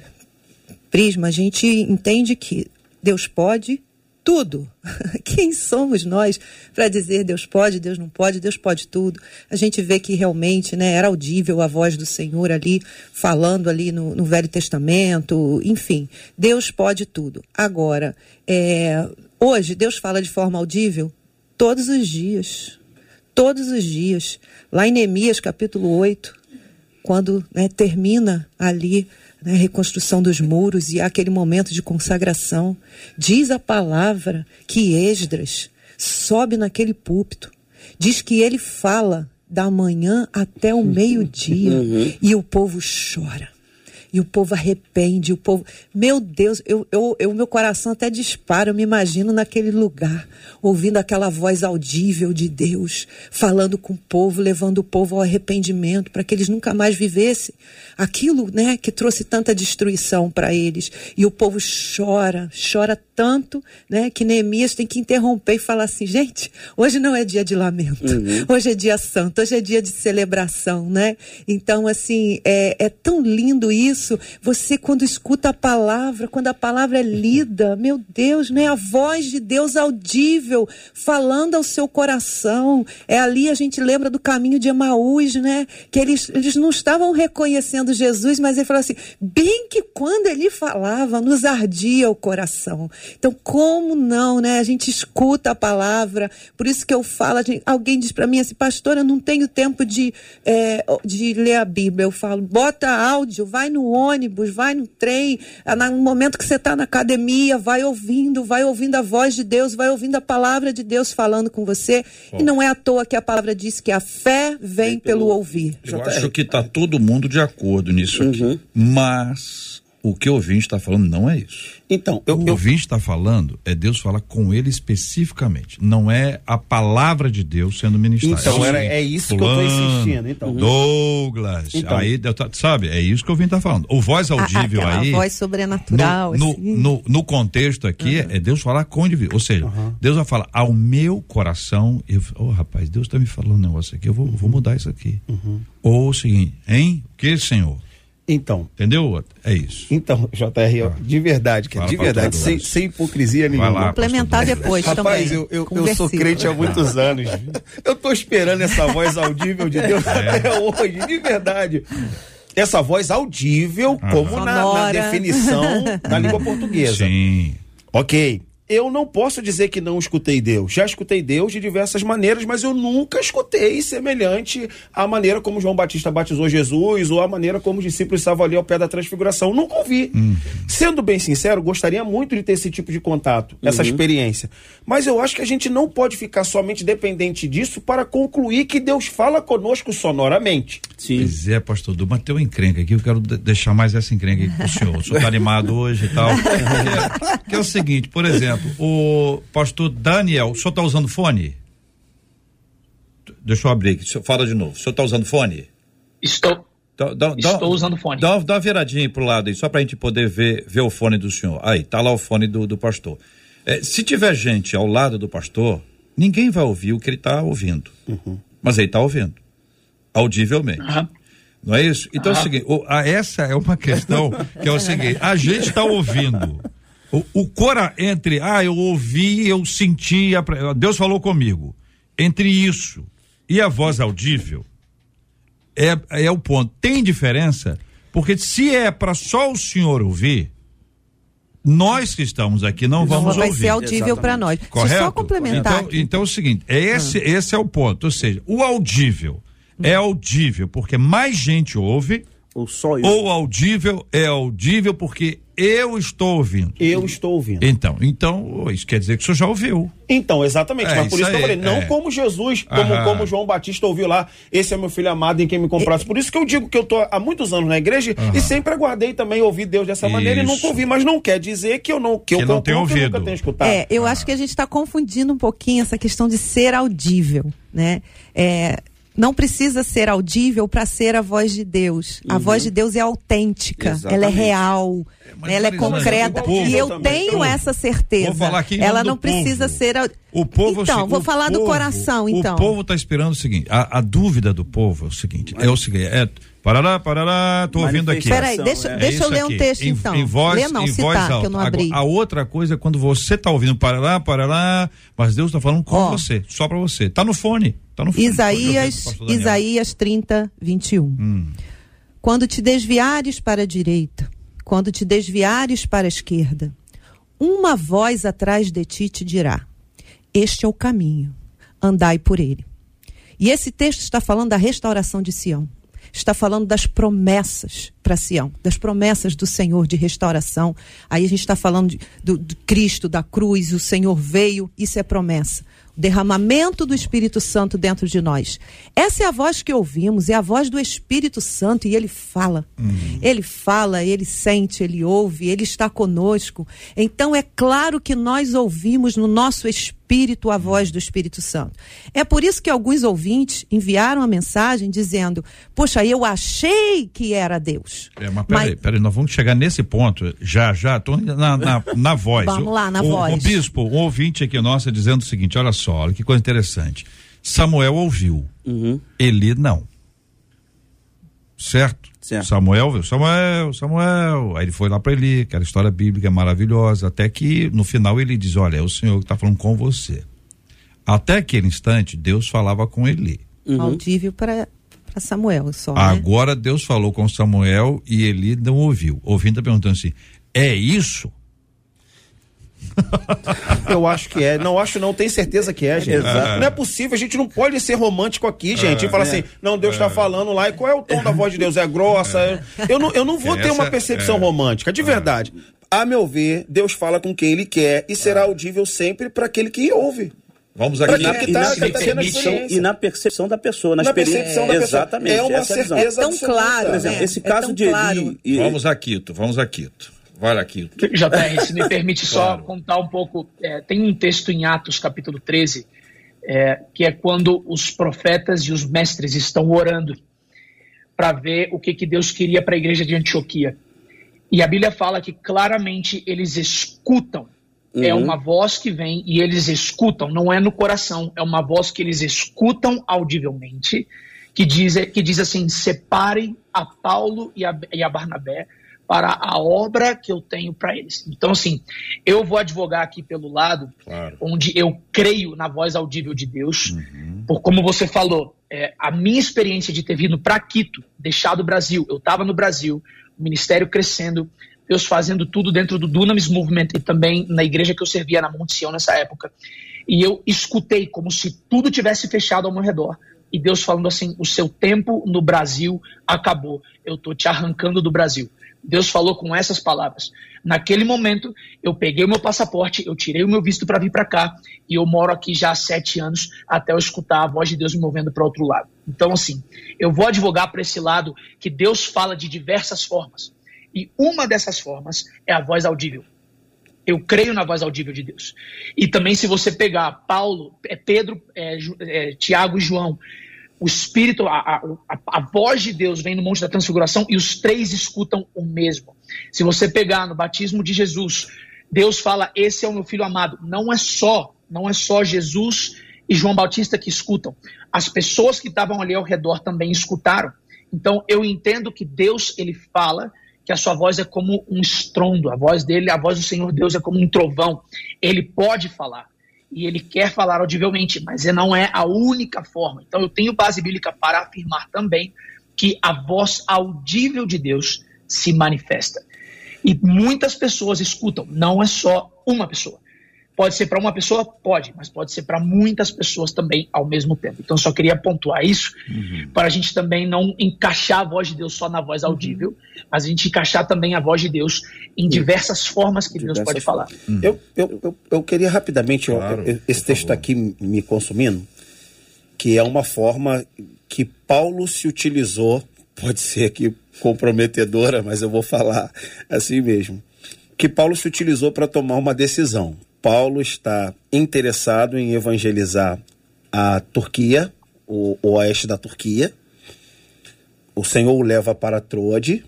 prisma, a gente entende que Deus pode tudo. [LAUGHS] Quem somos nós para dizer Deus pode, Deus não pode, Deus pode tudo? A gente vê que realmente né, era audível a voz do Senhor ali, falando ali no, no Velho Testamento, enfim, Deus pode tudo. Agora, é, hoje, Deus fala de forma audível todos os dias. Todos os dias. Lá em Neemias, capítulo 8, quando né, termina ali né, reconstrução dos muros e aquele momento de consagração. Diz a palavra que Esdras sobe naquele púlpito, diz que ele fala da manhã até o meio-dia uhum. e o povo chora e o povo arrepende, o povo. Meu Deus, eu, eu, eu, meu coração até dispara, eu me imagino naquele lugar, ouvindo aquela voz audível de Deus, falando com o povo, levando o povo ao arrependimento, para que eles nunca mais vivessem aquilo né, que trouxe tanta destruição para eles. E o povo chora, chora tanto, né, que Neemias tem que interromper e falar assim, gente, hoje não é dia de lamento, Uhum. hoje é dia santo, hoje é dia de celebração, né? Então, assim, é, é tão lindo isso. Você, quando escuta a palavra, quando a palavra é lida, meu Deus, né? A voz de Deus audível, falando ao seu coração. É ali a gente lembra do caminho de Emaús, né? Que eles, eles não estavam reconhecendo Jesus, mas ele falou assim: bem que quando ele falava, nos ardia o coração. Então, como não, né? A gente escuta a palavra, por isso que eu falo, gente- alguém diz para mim assim, pastor, eu não tenho tempo de, é, de ler a Bíblia. Eu falo, bota áudio, vai no ônibus, vai no trem, ah, no momento que você está na academia, vai ouvindo, vai ouvindo a voz de Deus, vai ouvindo a palavra de Deus falando com você. E não é à toa que a palavra diz que a fé vem pelo ouvir. Eu acho que está todo mundo de acordo nisso aqui. Uhum. Mas o que o ouvinte está falando não é isso. Então, eu, O eu, ouvinte está falando é Deus falar com ele especificamente. Não é a palavra de Deus sendo ministrada. Então, o era- é isso que eu fulano, insistindo, então. Douglas. Então. Aí, eu tá- sabe, é isso que o ouvinte está falando. O voz A- audível aquela aí. voz sobrenatural, no, no, assim. no, no contexto aqui é Deus falar com o indivíduo. Ou seja, Deus vai falar ao meu coração. Eu, oh, rapaz, Deus está me falando um negócio aqui. Eu vou, vou mudar isso aqui. Ou o seguinte, hein? O que, Senhor? Então, Entendeu? É isso. então, JR, eu- de verdade, Fala de verdade, sem, sem hipocrisia nenhuma. lá. Complementar depois Rapaz, também. eu, eu, eu sou crente há muitos [LAUGHS] anos. Eu tô esperando essa voz audível de Deus [LAUGHS] até hoje, de verdade. Essa voz audível, como na, na definição [LAUGHS] da língua portuguesa. Sim. Ok. Eu não posso dizer que não escutei Deus. Já escutei Deus de diversas maneiras, mas eu nunca escutei semelhante à maneira como João Batista batizou Jesus ou à maneira como os discípulos estavam ali ao pé da transfiguração. Nunca ouvi. Sendo bem sincero, gostaria muito de ter esse tipo de contato, essa experiência. Mas eu acho que a gente não pode ficar somente dependente disso para concluir que Deus fala conosco sonoramente. Sim. Pois é, pastor Du, mas tem uma encrenca aqui, eu quero de- deixar mais essa encrenca aqui pro senhor. O senhor tá animado hoje e tal. Que [LAUGHS] é, que é o seguinte, por exemplo, o pastor Daniel, o senhor tá usando fone? Deixa eu abrir aqui, o fala de novo. O senhor tá usando fone? Estou. Dá- dá- dá- Estou usando fone. Dá, dá uma viradinha pro lado aí, só pra gente poder ver, ver o fone do senhor. Aí, tá lá o fone do, do pastor. É, se tiver gente ao lado do pastor, ninguém vai ouvir o que ele tá ouvindo. Mas ele tá ouvindo. Audivelmente. Aham. Não é isso? Então é o seguinte, o- a- essa é uma questão que é o seguinte, a gente está ouvindo. O, o cora entre, ah, eu ouvi, eu senti, Deus falou comigo. Entre isso e a voz audível, é, é o ponto. Tem diferença? Porque se é para só o senhor ouvir, nós que estamos aqui não vamos vai ouvir. ser audível para nós. Correto? só complementar. Então, então é o seguinte, é esse, esse é o ponto. Ou seja, o audível é audível porque mais gente ouve, Ou só eu. ou audível é audível porque eu estou ouvindo. Eu estou ouvindo. Então, então, isso quer dizer que o senhor já ouviu. Então, exatamente. É, mas por isso isso que eu falei, não é. como Jesus, como, Aham. como João Batista ouviu lá, esse é meu filho amado em quem me comprasse. Por isso que eu digo que eu tô há muitos anos na igreja e sempre aguardei também ouvir Deus dessa maneira e Isso. nunca ouvi, mas não quer dizer que eu não que, eu Que não tem concluo que eu ouvido. nunca tenho escutado. É, eu acho que a gente está confundindo um pouquinho essa questão de ser audível, né? É, não precisa ser audível para ser a voz de Deus. A voz de Deus é autêntica, ela é Exatamente. real, mas, ela é concreta. o E eu também, tenho povo. essa certeza. Vou falar aqui ela não do precisa povo. ser. au- O povo Então, assim, vou o falar do povo- coração, então. O povo está esperando o seguinte: a, a dúvida do povo é o seguinte: é o seguinte, é parará, parará, tô ouvindo aqui. Peraí, deixa, é. deixa É eu ler um aqui, texto, em, então. Em voz, Lê não, em citar, voz alta. que eu não abri. a outra coisa é quando você está ouvindo parará, parará, mas Deus está falando com Ó. você, só para você. Tá no fone, tá no fone. Isaías. Isaías 30, 21. Quando te desviares para a direita, quando te desviares para a esquerda, uma voz atrás de ti te dirá: Este é o caminho, andai por ele. E esse texto está falando da restauração de Sião. Está falando das promessas para Sião, das promessas do Senhor de restauração. Aí a gente está falando de- do, do Cristo, da cruz, o Senhor veio, isso é promessa. derramamento do Espírito Santo dentro de nós. Essa é a voz que ouvimos, é a voz do Espírito Santo e ele fala. Uhum. Ele fala, ele sente, ele ouve, ele está conosco. Então é claro que nós ouvimos no nosso espírito a voz do Espírito Santo. É por isso que alguns ouvintes enviaram a mensagem dizendo: Poxa, eu achei que era Deus. É, mas peraí, mas... peraí, nós vamos chegar nesse ponto já, já. Estou na, na, na voz. [LAUGHS] vamos lá, na o, voz. O bispo, um ouvinte aqui nosso dizendo o seguinte: olha só, olha que coisa interessante. Samuel ouviu, uhum. Eli não. Certo? certo? Samuel Samuel, Samuel. Aí ele foi lá para Eli, aquela história bíblica maravilhosa, até que no final ele diz: Olha, é o Senhor que está falando com você. Até aquele instante, Deus falava com Eli. Uhum. Audível para Samuel só. Né? Agora Deus falou com Samuel e Eli não ouviu. Ouvindo, tá perguntando assim: é isso? Eu acho que é. Não acho não, tenho certeza que é, gente. Exato. Não é possível, a gente não pode ser romântico aqui, gente. E falar é. assim, não, Deus está é. falando lá, e qual é o tom da voz de Deus? É grossa? É. Eu, não, eu não vou ter uma percepção romântica, de verdade. A meu ver, Deus fala com quem ele quer e será audível sempre para aquele que ouve. Vamos aqui na, e, na, tá, percepção, e na percepção da pessoa, na, na percepção da Exatamente. É uma certeza é tão claro. Por exemplo, esse caso de Eli, Vamos a Quito, vamos a Quito. Vai lá, Quito. JR, se me permite [LAUGHS] só contar um pouco. É, tem um texto em Atos, capítulo 13, é, que é quando os profetas e os mestres estão orando para ver o que, que Deus queria para a igreja de Antioquia. E a Bíblia fala que claramente eles escutam. É uhum. É uma voz que vem e eles escutam, não é no coração, é uma voz que eles escutam audivelmente, que diz, que diz assim: separem a Paulo e a, e a Barnabé para a obra que eu tenho para eles. Então, assim, eu vou advogar aqui pelo lado claro. onde eu creio na voz audível de Deus, uhum. por como você falou, é, a minha experiência de ter vindo para Quito, deixado o Brasil, eu estava no Brasil, o ministério crescendo, Deus fazendo tudo dentro do Dunamis Movement e também na igreja que eu servia na Monte Sião nessa época. E eu escutei como se tudo tivesse fechado ao meu redor. E Deus falando assim: o seu tempo no Brasil acabou. Eu estou te arrancando do Brasil. Deus falou com essas palavras. Naquele momento, eu peguei o meu passaporte, eu tirei o meu visto para vir para cá e eu moro aqui já há sete anos até eu escutar a voz de Deus me movendo para outro lado. Então, assim, eu vou advogar para esse lado que Deus fala de diversas formas. E uma dessas formas é a voz audível. Eu creio na voz audível de Deus. E também, se você pegar Paulo, é Pedro, é, é, Tiago e João, o Espírito, a, a, a, voz de Deus vem no Monte da Transfiguração e os três escutam o mesmo. Se você pegar no batismo de Jesus, Deus fala: Esse é o meu filho amado. Não é só, não é só Jesus e João Batista que escutam. As pessoas que estavam ali ao redor também escutaram. Então eu entendo que Deus ele fala que a sua voz é como um estrondo, a voz dele, a voz do Senhor Deus é como um trovão. Ele pode falar e ele quer falar audivelmente, mas não é a única forma. Então eu tenho base bíblica para afirmar também que a voz audível de Deus se manifesta. E muitas pessoas escutam, não é só uma pessoa. Pode ser para uma pessoa? Pode, mas pode ser para muitas pessoas também ao mesmo tempo. Então, só queria pontuar isso, uhum. para a gente também não encaixar a voz de Deus só na voz audível, uhum. mas a gente encaixar também a voz de Deus em diversas formas que diversas Deus pode falar. Uhum. Eu, eu, eu, eu, queria rapidamente, claro, eu, esse texto está aqui me consumindo, que é uma forma que Paulo se utilizou, pode ser que comprometedora, mas eu vou falar assim mesmo, que Paulo se utilizou para tomar uma decisão. Paulo está interessado em evangelizar a Turquia, o, o oeste da Turquia. O Senhor o leva para Troade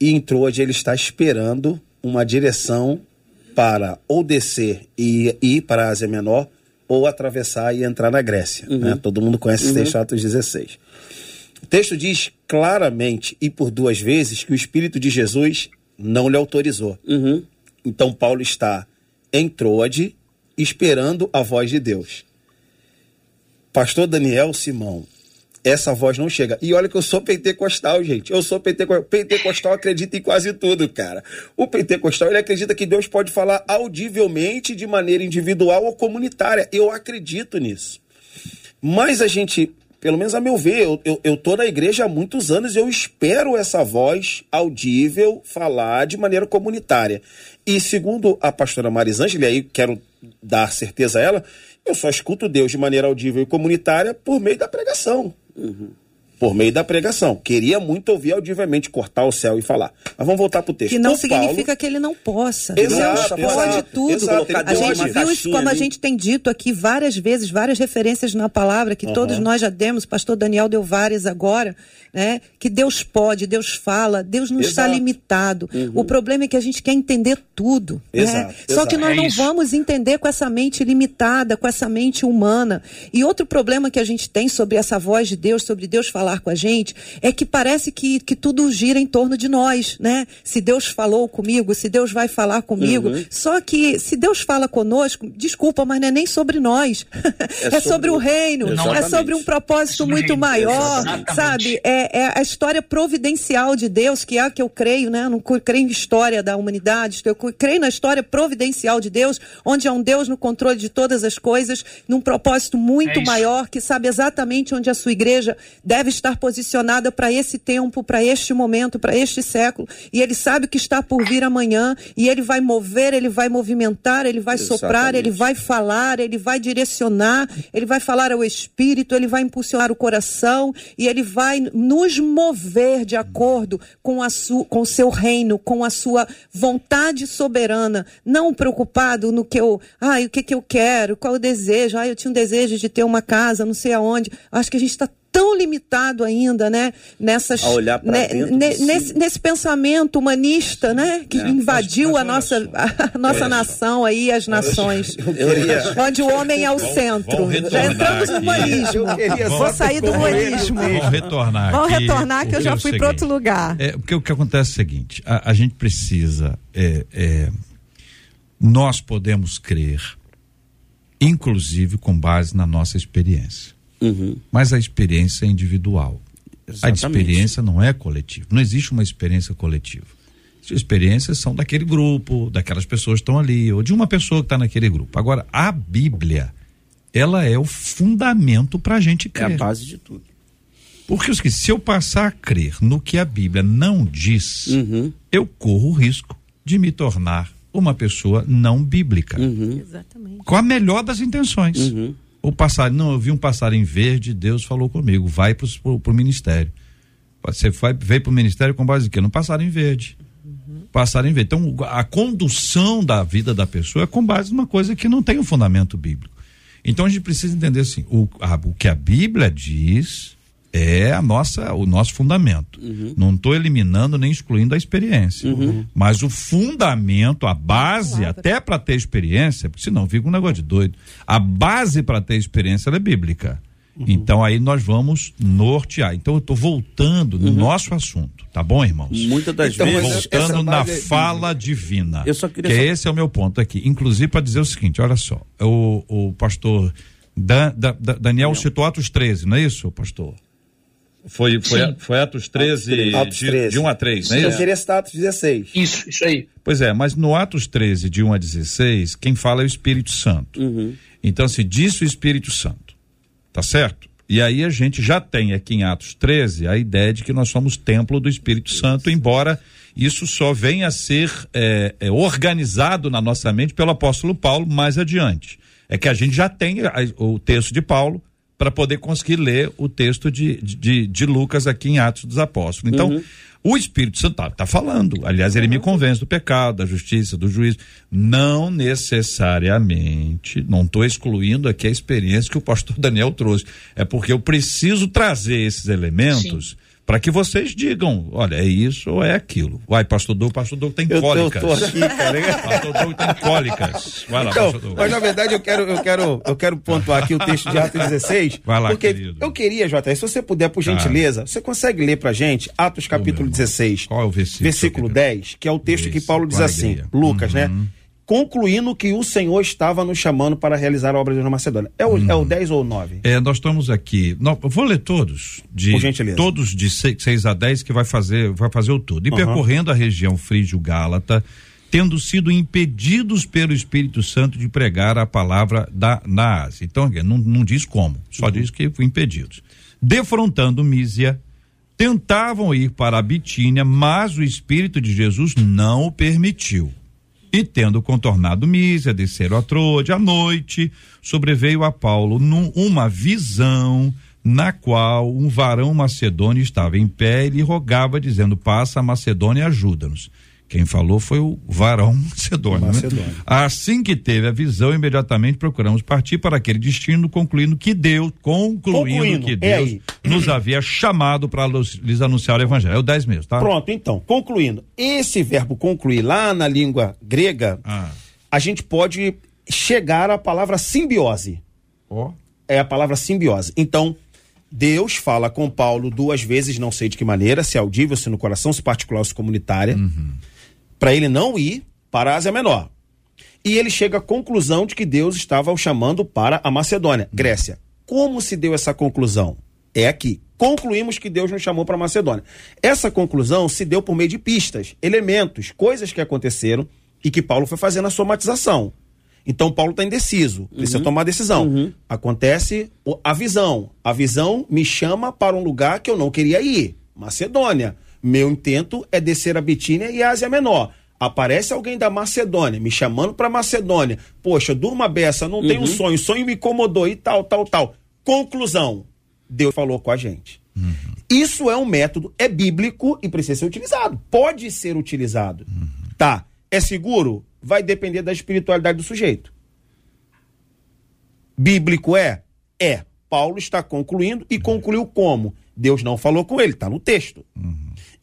e em Troade ele está esperando uma direção para ou descer e ir para a Ásia Menor ou atravessar e entrar na Grécia. Uhum. Né? Todo mundo conhece uhum. esse texto, Atos 16. O texto diz claramente e por duas vezes que o Espírito de Jesus não lhe autorizou. Uhum. Então Paulo está em Troade, esperando a voz de Deus. Pastor Daniel Simão, essa voz não chega. E olha que eu sou pentecostal, gente. Eu sou pentecostal. Pentecostal acredita em quase tudo, cara. O pentecostal, ele acredita que Deus pode falar audivelmente de maneira individual ou comunitária. Eu acredito nisso. Mas a gente pelo menos a meu ver, eu, eu, tô na igreja há muitos anos e eu espero essa voz audível falar de maneira comunitária. E segundo a pastora Marisângela, e aí quero dar certeza a ela, eu só escuto Deus de maneira audível e comunitária por meio da pregação. Uhum por meio da pregação. Queria muito ouvir audivelmente cortar o céu e falar. Mas vamos voltar para o texto. Que não o significa Paulo... que ele não possa. Exato, Deus pode exato, tudo. exato. A gente viu isso, como a gente tem dito aqui várias vezes, várias referências na palavra, que uhum. todos nós já demos, o pastor Daniel deu várias agora, né? Que Deus pode, Deus fala, Deus não exato. está limitado. Uhum. O problema é que a gente quer entender tudo. Exato, né? Só que nós é não isso. vamos entender com essa mente limitada, com essa mente humana. E outro problema que a gente tem sobre essa voz de Deus, sobre Deus falar com a gente, é que parece que, que tudo gira em torno de nós, né? Se Deus falou comigo, se Deus vai falar comigo. Uhum. Só que se Deus fala conosco, desculpa, mas não é nem sobre nós. [LAUGHS] É, sobre, sobre o reino, Exatamente. é sobre um propósito muito reino, maior, exatamente. sabe? É, é a história providencial de Deus, que é a que eu creio, né? Eu não creio em história da humanidade, eu creio na história providencial de Deus, onde há um Deus no controle de todas as coisas, num propósito muito É maior, que sabe exatamente onde a sua igreja deve estar posicionada para esse tempo, para este momento, para este século. E ele sabe o que está por vir amanhã, e ele vai mover, ele vai movimentar, ele vai soprar, Exatamente. ele vai falar, ele vai direcionar, ele vai falar ao espírito, ele vai impulsionar o coração e ele vai nos mover de acordo com a su, com o seu reino, com a sua vontade soberana, não preocupado no que eu, ai, o que que eu quero, qual o desejo, ai, eu tinha um desejo de ter uma casa, não sei aonde. Acho que a gente está tão limitado ainda, né? Nessas, A olhar né, dentro ne- nesse, nesse pensamento humanista, né? Que É, invadiu [LAUGHS] a nossa, a nossa Olha só. nação aí, as nações. Eu queria... [LAUGHS] Onde o homem é o centro. Já retornar entramos no humanismo. Eu queria Vou sair do humanismo. Vamos retornar Vamos aqui, retornar que eu já é fui para outro lugar. É, porque o que acontece é o seguinte: a, a gente precisa. é, é, nós podemos crer, inclusive com base na nossa experiência. Uhum. Mas a experiência é individual. A Exatamente. experiência não é coletiva. Não existe uma experiência coletiva. As experiências são daquele grupo, daquelas pessoas que estão ali, ou de uma pessoa que está naquele grupo. Agora, a Bíblia, ela é o fundamento para a gente É a crer. base de tudo. Porque seguinte, se eu passar a crer no que a Bíblia não diz, Uhum. eu corro o risco de me tornar uma pessoa não bíblica. Uhum. Exatamente. Com a melhor das intenções. Uhum. O passarinho, não, eu vi um passarinho verde, Deus falou comigo, vai pro, pro, pro ministério. Você vai, veio pro ministério com base em quê? No passarinho verde. Passarinho verde. Então, a condução da vida da pessoa é com base numa coisa que não tem um fundamento bíblico. Então, a gente precisa entender assim, o, a- o que a Bíblia diz é a nossa, o nosso fundamento. Não estou eliminando nem excluindo a experiência. Mas o fundamento, a base, até para ter experiência, porque senão fica um negócio de doido. A base para ter experiência ela é bíblica. Então aí nós vamos nortear. Então eu estou voltando no nosso assunto, tá bom, irmãos? Muitas das Então, vezes. Voltando na é fala divina. Eu só queria que só- esse é o meu ponto aqui. Inclusive para dizer o seguinte, olha só, o, o pastor Dan- Da- Da- Daniel citou Atos 13, não é isso, pastor? Foi, foi, Sim. foi Atos 13, Atos de, 13. de 1 a 3, não é Eu isso? queria citar Atos 16. Isso, isso aí. Pois é, mas no Atos 13, de 1 a 16, quem fala é o Espírito Santo. Então, se disse o Espírito Santo, tá certo? E aí a gente já tem aqui em Atos 13 a ideia de que nós somos templo do Espírito Santo, embora isso só venha a ser é, é, organizado na nossa mente pelo apóstolo Paulo mais adiante. É que a gente já tem a- o texto de Paulo para poder conseguir ler o texto de, de, de Lucas aqui em Atos dos Apóstolos. Então, o Espírito Santo está falando. Aliás, ele me convence do pecado, da justiça, do juízo. Não necessariamente, não estou excluindo aqui a experiência que o pastor [LAUGHS] Daniel trouxe. É porque eu preciso trazer esses elementos para que vocês digam, olha, é isso ou é aquilo. Vai, pastor Doug, pastor Doug tem Eu tô, cólicas. tô aqui, cara. Pastor Doug tem cólicas. Vai lá, Então, pastor Doug. mas na verdade eu quero, eu quero, eu quero pontuar aqui o texto de Atos 16. Vai lá, porque querido. eu queria, JR, se você puder, por Tá. gentileza, você consegue ler pra gente Atos capítulo irmão. 16, Qual é o versículo? versículo 10, que é o texto que Isso, Paulo diz assim, alegria. Uhum. Lucas, né? Concluindo que o Senhor estava nos chamando para realizar a obra de Macedônia. É o, é o 10 ou o 9? É, nós estamos aqui. Não, vou ler todos. De, Por gentileza. Todos de 6 a 10 que vai fazer, vai fazer o todo. E Aham. percorrendo a região frígio-gálata, tendo sido impedidos pelo Espírito Santo de pregar a palavra da, na Ásia. Então, não, não diz como, só diz que foi impedidos. defrontando Mísia, tentavam ir para a Bitínia, mas o Espírito de Jesus não o permitiu. E tendo contornado Mísia, desceram a Troade à noite, sobreveio a Paulo num, uma visão na qual um varão macedônio estava em pé e lhe rogava, dizendo: Passa a Macedônia e ajuda-nos. Quem falou foi o varão macedônio. Macedônio. Né? Assim que teve a visão, imediatamente procuramos partir para aquele destino, concluindo que Deus, concluindo, Concluindo, que é Deus aí. nos havia chamado para lhes anunciar o evangelho. É o 10 meses, tá? Pronto, então, concluindo. Esse verbo concluir lá na língua grega, Ah. a gente pode chegar à palavra simbiose. Ó. É a palavra simbiose. Então, Deus fala com Paulo duas vezes, não sei de que maneira, se audível, se no coração, se particular ou se comunitária, para ele não ir para a Ásia Menor. E ele chega à conclusão de que Deus estava o chamando para a Macedônia, Grécia. Como se deu essa conclusão? É aqui. Concluímos que Deus nos chamou para a Macedônia. Essa conclusão se deu por meio de pistas, elementos, coisas que aconteceram e que Paulo foi fazendo a somatização. Então Paulo está indeciso, precisa tomar decisão. Acontece o- a visão. A visão me chama para um lugar que eu não queria ir, Macedônia. Meu intento é descer a Bitínia e a Ásia Menor. Aparece alguém da Macedônia me chamando para Macedônia. Poxa, durma beça, não tenho um sonho, o sonho me incomodou e tal, tal, tal. Conclusão: Deus falou com a gente. Isso é um método, é bíblico e precisa ser utilizado. Pode ser utilizado. Tá. É seguro? Vai depender da espiritualidade do sujeito. Bíblico é? É. Paulo está concluindo e concluiu como? Deus não falou com ele, está no texto.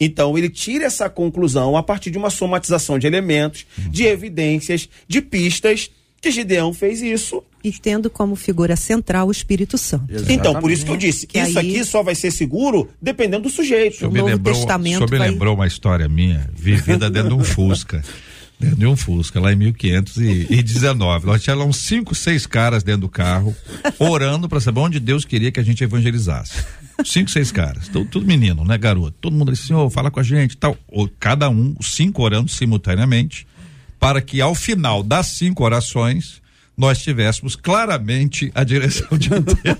Então ele tira essa conclusão a partir de uma somatização de elementos, de evidências, de pistas, que Gideão fez isso. E tendo como figura central o Espírito Santo. Então, por isso que eu disse, Que isso aí- aqui só vai ser seguro dependendo do sujeito. senhor me Novo lembrou, Testamento o senhor me vai- lembrou uma história minha, vivida dentro de um Fusca. [LAUGHS] Dentro de um Fusca, lá em 1519. Nós tínhamos lá uns cinco, seis caras dentro do carro, orando para saber onde Deus queria que a gente evangelizasse. Cinco, seis caras. Tudo, tudo menino, né, garoto? Todo mundo disse, senhor, fala com a gente tal. O- Cada um, cinco orando simultaneamente, para que ao final das cinco orações nós tivéssemos claramente a direção [LAUGHS] de Deus.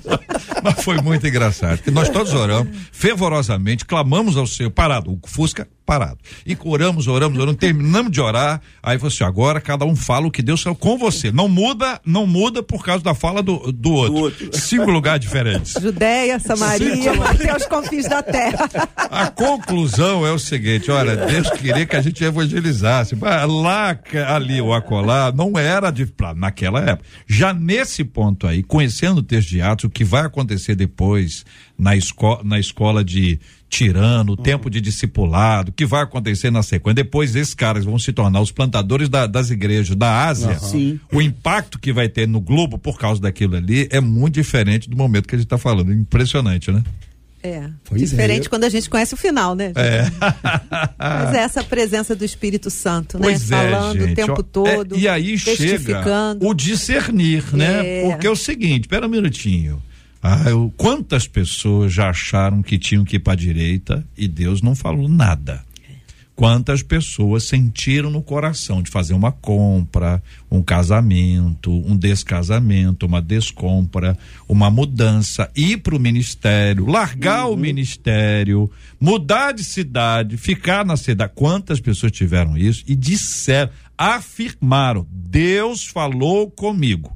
Mas foi muito engraçado, nós todos oramos fervorosamente, clamamos ao Senhor, parado, o Fusca parado. E oramos, oramos, oramos, terminamos de orar, aí você, agora cada um fala o que Deus falou com você. Não muda, não muda por causa da fala do, do outro. outro. [LAUGHS] Cinco lugares diferentes. Judéia, Samaria, até os confins da terra. A conclusão é o seguinte: olha, Deus queria que a gente evangelizasse. Lá, ali ou acolá, não era de. pra- naquela época. Já nesse ponto aí, conhecendo o texto de Atos, o que vai acontecer depois na, esco na escola de Tirano, o tempo de discipulado, o que vai acontecer na sequência. Depois esses caras vão se tornar os plantadores da- das igrejas da Ásia. Sim. O impacto que vai ter no globo por causa daquilo ali é muito diferente do momento que a gente está falando. Impressionante, né? É. Pois é, Diferente eu- quando a gente conhece o final, né? É. Mas é essa presença do Espírito Santo, né? Pois é, Falando gente, o tempo ó, todo. é, e aí chega o discernir, né? É. Porque é o seguinte, espera um minutinho. Ah, eu- quantas pessoas já acharam que tinham que ir para a direita e Deus não falou nada? Quantas pessoas sentiram no coração de fazer uma compra, um casamento, um descasamento, uma descompra, uma mudança, ir para o ministério, largar o ministério, mudar de cidade, ficar na cidade. Quantas pessoas tiveram isso e disseram, afirmaram: Deus falou comigo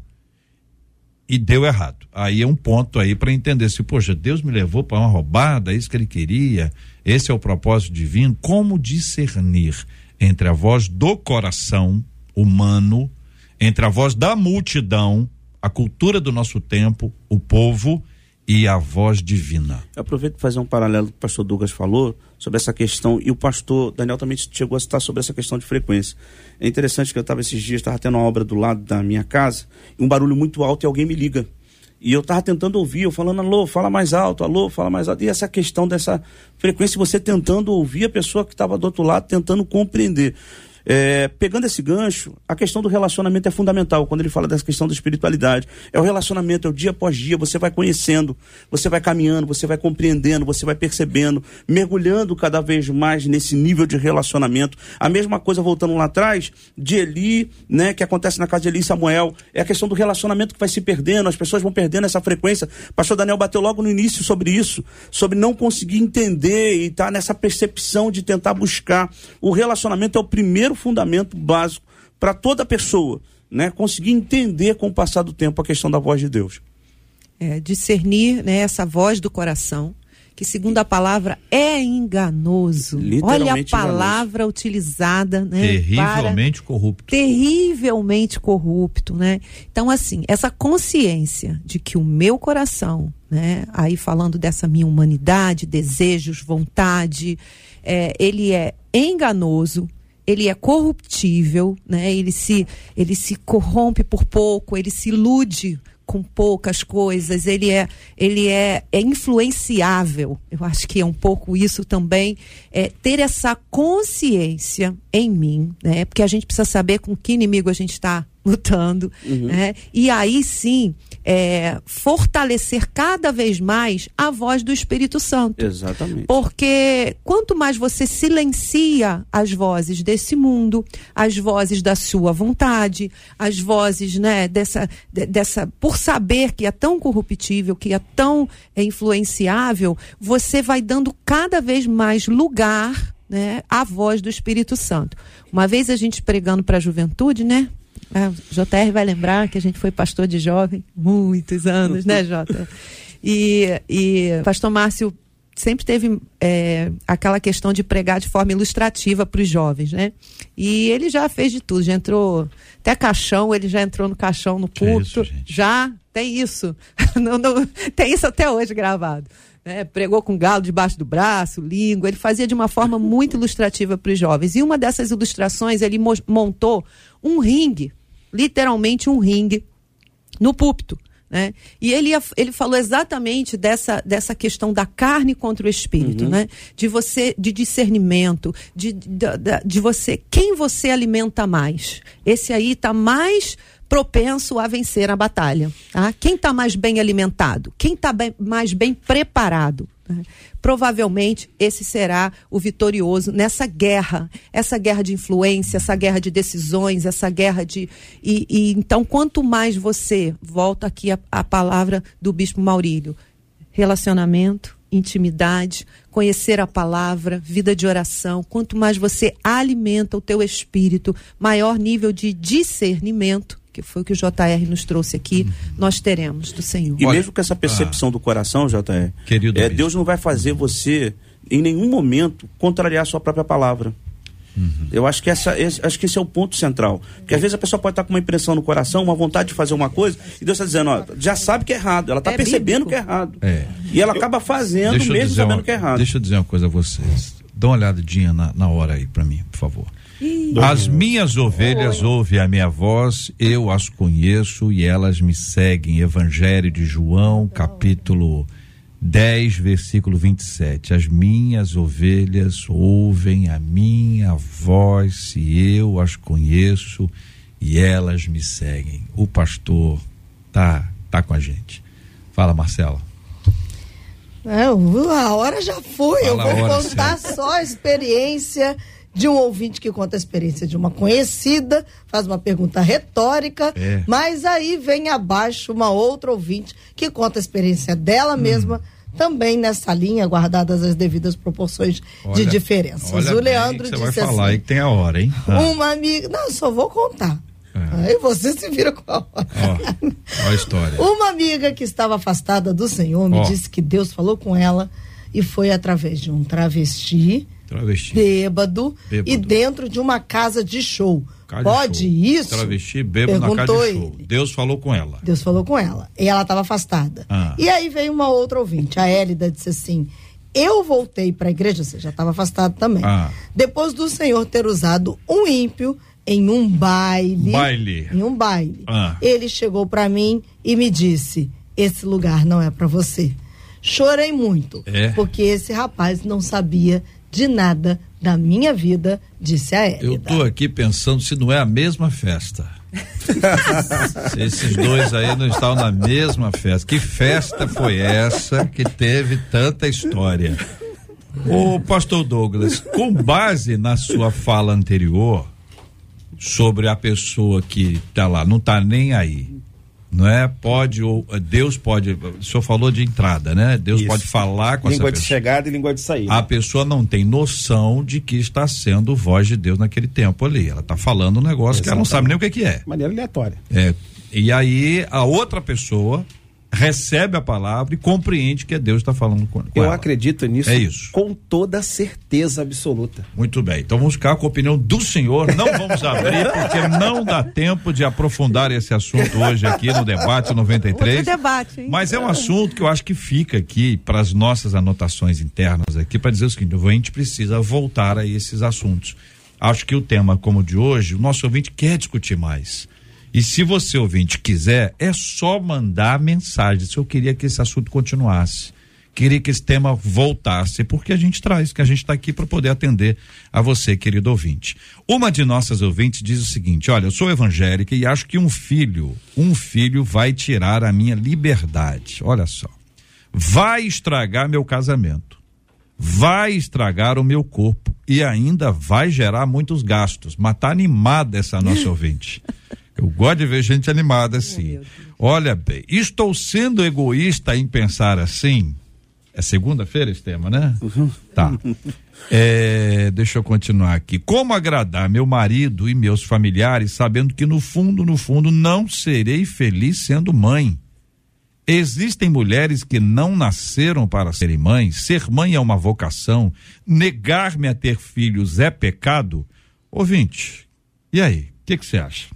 e deu errado. Aí é um ponto aí para entender se, poxa, Deus me levou para uma roubada, é isso que ele queria, esse é o propósito divino. Como discernir entre a voz do coração humano, entre a voz da multidão, a cultura do nosso tempo, o povo e a voz divina? Eu aproveito para fazer um paralelo que o pastor Douglas falou sobre essa questão, e o pastor Daniel também chegou a citar sobre essa questão de frequência. É interessante que eu estava esses dias, estava tendo uma obra do lado da minha casa, e um barulho muito alto e alguém me liga. E eu estava tentando ouvir, eu falando, alô, fala mais alto, alô, fala mais alto. E essa questão dessa frequência, você tentando ouvir a pessoa que estava do outro lado, tentando compreender. É, pegando esse gancho, a questão do relacionamento é fundamental. Quando ele fala dessa questão da espiritualidade, é o relacionamento, é o dia após dia. Você vai conhecendo, você vai caminhando, você vai compreendendo, você vai percebendo, mergulhando cada vez mais nesse nível de relacionamento. A mesma coisa voltando lá atrás de Eli, né, que acontece na casa de Eli e Samuel, é a questão do relacionamento que vai se perdendo. As pessoas vão perdendo essa frequência. Pastor Daniel bateu logo no início sobre isso, sobre não conseguir entender e estar tá nessa percepção de tentar buscar. O relacionamento é o primeiro fundamento básico para toda pessoa, né? Conseguir entender com o passar do tempo a questão da voz de Deus. É, discernir né, essa voz do coração, que segundo a palavra é enganoso. Olha a palavra enganoso. utilizada, né? Terrivelmente corrupto. Terrivelmente corrupto, né? Então, assim, essa consciência de que o meu coração, né? Aí falando dessa minha humanidade, desejos, vontade, é, ele é enganoso, ele é corruptível, né? Ele se ele se corrompe por pouco, ele se ilude com poucas coisas, ele é ele é, é influenciável. Eu acho que é um pouco isso também, é ter essa consciência em mim, né? Porque a gente precisa saber com que inimigo a gente está lutando, uhum. né? E aí sim é, fortalecer cada vez mais a voz do Espírito Santo. Exatamente. Porque quanto mais você silencia as vozes desse mundo, as vozes da sua vontade, as vozes, né, dessa, dessa, por saber que é tão corruptível, que é tão é, influenciável, você vai dando cada vez mais lugar né, à voz do Espírito Santo. Uma vez a gente pregando para a juventude, né? A JR vai lembrar que a gente foi pastor de jovem, muitos anos, né, Jota? E, e pastor Márcio sempre teve é, aquela questão de pregar de forma ilustrativa para os jovens, né? E ele já fez de tudo, já entrou até caixão, ele já entrou no caixão no culto, isso, já tem isso, [LAUGHS] não, não, tem isso até hoje gravado. Né? Pregou com galo debaixo do braço, língua, ele fazia de uma forma muito ilustrativa para os jovens. E uma dessas ilustrações ele montou um ringue literalmente um ringue no púlpito. Né? E ele, ele falou exatamente dessa, dessa questão da carne contra o espírito, uhum. né? De você, de discernimento, de, de, de, você, quem você alimenta mais. Esse aí está mais propenso a vencer a batalha. Tá? Quem está mais bem alimentado? Quem está mais bem preparado? Provavelmente esse será o vitorioso nessa guerra, essa guerra de influência, essa guerra de decisões, essa guerra de. E, e então, quanto mais você, volta aqui a, a palavra do Bispo Maurílio, relacionamento, intimidade, conhecer a palavra, vida de oração, quanto mais você alimenta o teu espírito, maior nível de discernimento que foi o que o JR nos trouxe aqui, uhum. nós teremos do Senhor. E Olha, mesmo com essa percepção ah, do coração, JR, querido é, Deus não vai fazer você, em nenhum momento, contrariar a sua própria palavra. Uhum. Eu acho que, essa, esse, acho que esse é o ponto central. Porque às vezes a pessoa pode estar com uma impressão no coração, uma vontade de fazer uma coisa, e Deus está dizendo, ó, já sabe que é errado. Ela está é percebendo bíblico. que é errado. É. E ela acaba fazendo mesmo sabendo uma, que é errado. Deixa eu dizer uma coisa a vocês. Dá uma olhadinha na, na hora aí para mim, por favor. As minhas ovelhas ouvem a minha voz, eu as conheço e elas me seguem. Evangelho de João, capítulo 10, versículo 27. As minhas ovelhas ouvem a minha voz e eu as conheço e elas me seguem. O pastor tá tá com a gente. Fala, Marcela. É, a hora já foi. Fala eu vou contar só a experiência de um ouvinte que conta a experiência de uma conhecida, faz uma pergunta retórica, é. mas aí vem abaixo uma outra ouvinte que conta a experiência dela hum. mesma também nessa linha, guardadas as devidas proporções olha, de diferenças. o Leandro disse vai falar assim, aí que tem a hora, hein? Ah. Uma amiga, não, só vou contar. É. Aí você se vira com a hora. Ó, a história. [LAUGHS] Uma amiga que estava afastada do Senhor me disse que Deus falou com ela e foi através de um travesti Travesti. Bêbado, bêbado, e dentro de uma casa de show. Casa Pode show. isso? Travesti bêbado Perguntou na casa de show. Ele. Deus falou com ela. Deus falou com ela. E ela estava afastada. Ah. E aí veio uma outra ouvinte, a Hélida, disse assim: Eu voltei para a igreja, você já estava afastado também. Ah. Depois do Senhor ter usado um ímpio em um baile. Baile. Em um baile. Ah. Ele chegou para mim e me disse: Esse lugar não é para você. Chorei muito, é. porque esse rapaz não sabia de nada da minha vida, disse a Hélida. Eu tô aqui pensando se não é a mesma festa. [LAUGHS] se esses dois aí não estavam na mesma festa. Que festa foi essa que teve tanta história? O pastor Douglas, com base na sua fala anterior sobre a pessoa que tá lá, não tá nem aí, não é? Pode ou Deus pode. O senhor falou de entrada, né? Deus Isso. pode falar com língua essa de pessoa. chegada e língua de saída. A pessoa não tem noção de que está sendo voz de Deus naquele tempo ali. Ela está falando um negócio que ela não sabe nem o que, que é. De maneira aleatória. é. E aí a outra pessoa recebe a palavra e compreende que é Deus que está falando com, com Eu ela. acredito nisso É isso. com toda certeza absoluta. Muito bem. Então vamos ficar com a opinião do senhor. Não vamos abrir, [LAUGHS] porque não dá tempo de aprofundar esse assunto hoje aqui no debate 93. Outro debate, hein? Mas é um assunto que eu acho que fica aqui para as nossas anotações internas aqui para dizer o seguinte: a gente precisa voltar a esses assuntos. Acho que o tema como o de hoje, o nosso ouvinte quer discutir mais. E se você ouvinte quiser, é só mandar mensagem. Se eu queria que esse assunto continuasse, queria que esse tema voltasse, porque a gente traz, que a gente está aqui para poder atender a você, querido ouvinte. Uma de nossas ouvintes diz o seguinte: olha, eu sou evangélica e acho que um filho, um filho vai tirar a minha liberdade. Olha só, vai estragar meu casamento, vai estragar o meu corpo e ainda vai gerar muitos gastos. Mas tá animada essa nossa [LAUGHS] ouvinte. Eu gosto de ver gente animada assim. Olha bem, estou sendo egoísta em pensar assim. É segunda-feira esse tema, né? Tá. É, deixa eu continuar aqui. Como agradar meu marido e meus familiares, sabendo que no fundo, no fundo, não serei feliz sendo mãe? Existem mulheres que não nasceram para serem mães. Ser mãe é uma vocação. Negar-me a ter filhos é pecado? Ouvinte, e aí? O que que você acha?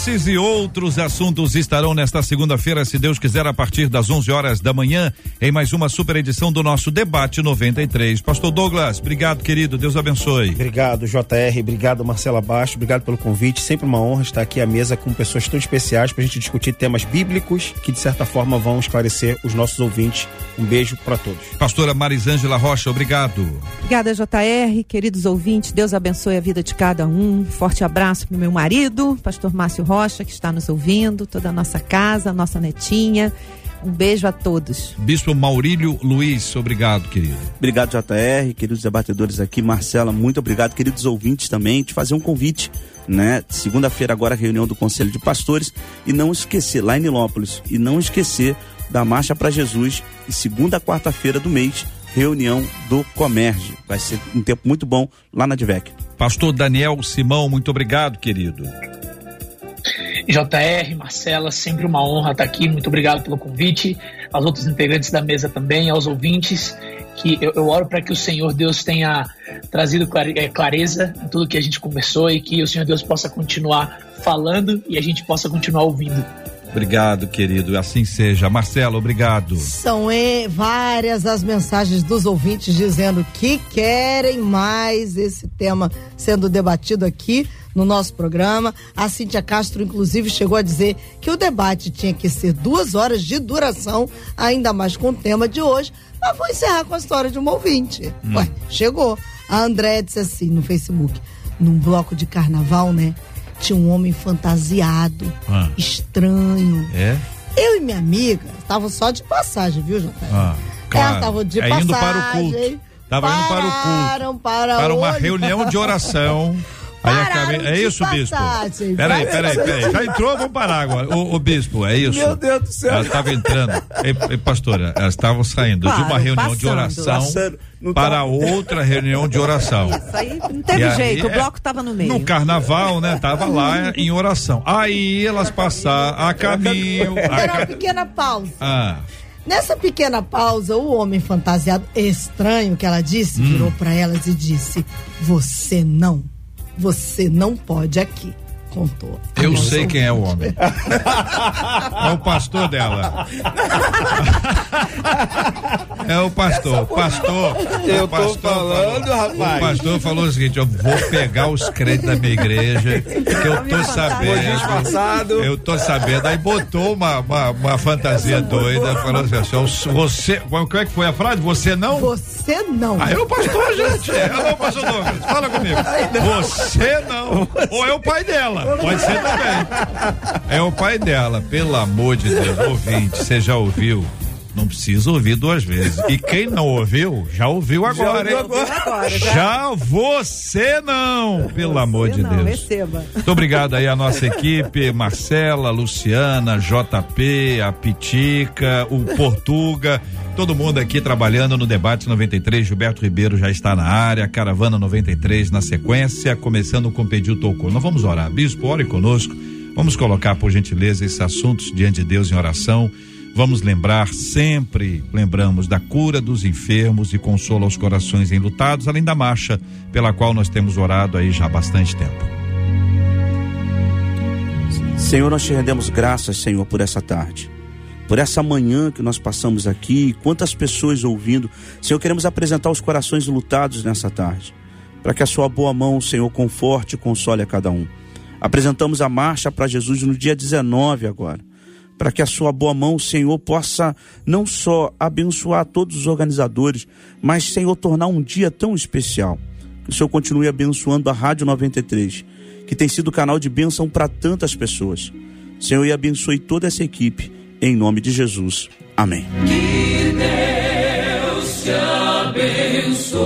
Esses e outros assuntos estarão nesta segunda-feira, se Deus quiser, a partir das 11 horas da manhã, em mais uma super edição do nosso Debate 93. Pastor Douglas, obrigado, querido. Deus abençoe. Obrigado, JR. Obrigado, Marcela Baixo. Obrigado pelo convite. Sempre uma honra estar aqui à mesa com pessoas tão especiais para a gente discutir temas bíblicos que, de certa forma, vão esclarecer os nossos ouvintes. Um beijo para todos. Pastora Marisângela Rocha, obrigado. Obrigada, JR. Queridos ouvintes, Deus abençoe a vida de cada um. Forte abraço para o meu marido, pastor Márcio Rocha, que está nos ouvindo, toda a nossa casa, nossa netinha. Um beijo a todos. Bispo Maurílio Luiz, obrigado, querido. Obrigado, JR, queridos debatedores aqui. Marcela, muito obrigado, queridos ouvintes também, de fazer um convite, né? Segunda-feira, agora, reunião do Conselho de Pastores. E não esquecer, lá em Nilópolis, e não esquecer da Marcha para Jesus. E segunda, quarta-feira do mês, reunião do Comércio. Vai ser um tempo muito bom lá na Divec. Pastor Daniel Simão, muito obrigado, querido. JR, Marcela, sempre uma honra estar aqui. Muito obrigado pelo convite. Aos outros integrantes da mesa também, aos ouvintes. Que eu, eu oro para que o Senhor Deus tenha trazido eh, clareza em tudo que a gente conversou e que o Senhor Deus possa continuar falando e a gente possa continuar ouvindo. Obrigado, querido. Assim seja. Marcelo, obrigado. São várias as mensagens dos ouvintes dizendo que querem mais esse tema sendo debatido aqui no nosso programa. A Cíntia Castro, inclusive, chegou a dizer que o debate tinha que ser duas horas de duração, ainda mais com o tema de hoje. Mas vou encerrar com a história de uma ouvinte. Ué, chegou. A Andréia disse assim no Facebook: num bloco de carnaval, né? Tinha um homem fantasiado, Ah. estranho. É? Eu e minha amiga estavam só de passagem, viu, Jota? Ah, claro. Elas estavam de É passagem. indo para o culto. Tava indo para o culto. Pararam para, Para uma reunião de oração. [LAUGHS] Aí acabei- É de isso, bispo? passagem. Peraí, peraí, peraí. Já entrou, vamos parar agora. Ô, ô, bispo, é isso? Meu Deus do céu. Ela estava entrando. Ei, ei, pastora, elas estavam saindo de uma reunião de passando. oração Passando. Para tá- outra reunião de oração. [LAUGHS] Isso aí não teve E aí, jeito, o é, bloco estava no meio. No carnaval, né? Tava lá em oração. Aí elas passaram a caminho. a Era uma pequena pausa. Ah, Nessa pequena pausa, o homem fantasiado estranho que ela disse, Hum. virou para elas e disse: Você não, você não pode aqui. Contou. Eu sei quem é o homem. [LAUGHS] É o pastor dela. É o pastor. Pastor. Eu o tô pastor falando, falou, rapaz. O pastor falou o seguinte: eu vou pegar os créditos da minha igreja, que eu tô Vou sabendo. Eu tô sabendo. Aí botou uma, uma, uma fantasia doida, falou assim: você. Como é que foi a frase? Você não? Você não. Aí é o pastor, gente. É, alô, pastor Douglas, fala comigo. Você não. Ou é o pai dela. Pode ser também. É o pai dela, pelo amor de Deus. Ouvinte, você já ouviu? Não precisa ouvir duas vezes. E quem não ouviu, já ouviu agora, ouviu hein? Agora, já. Já você não, pelo amor de não, Deus. receba. Muito obrigado aí à nossa equipe, Marcela, Luciana, JP, a Pitica, o Portuga, todo mundo aqui trabalhando no debate 93. Gilberto Ribeiro já está na área, Caravana 93 na sequência, começando com Pediu Tocou. Nós vamos orar. Bispo, ore conosco. Vamos colocar, por gentileza, esses assuntos diante de Deus em oração. Vamos lembrar sempre, lembramos da cura dos enfermos e consola os corações enlutados, além da marcha pela qual nós temos orado aí já há bastante tempo. Senhor, nós te rendemos graças, Senhor, por essa tarde. Por essa manhã que nós passamos aqui, quantas pessoas ouvindo. Senhor, queremos apresentar os corações lutados nessa tarde. Para que a sua boa mão, Senhor, conforte e console a cada um. Apresentamos a marcha para Jesus no dia 19 agora. Para que a sua boa mão, Senhor, possa não só abençoar todos os organizadores, mas, Senhor, tornar um dia tão especial. Que o Senhor continue abençoando a Rádio 93, que tem sido canal de bênção para tantas pessoas. Senhor, e abençoe toda essa equipe, em nome de Jesus. Amém. Que Deus te abençoe.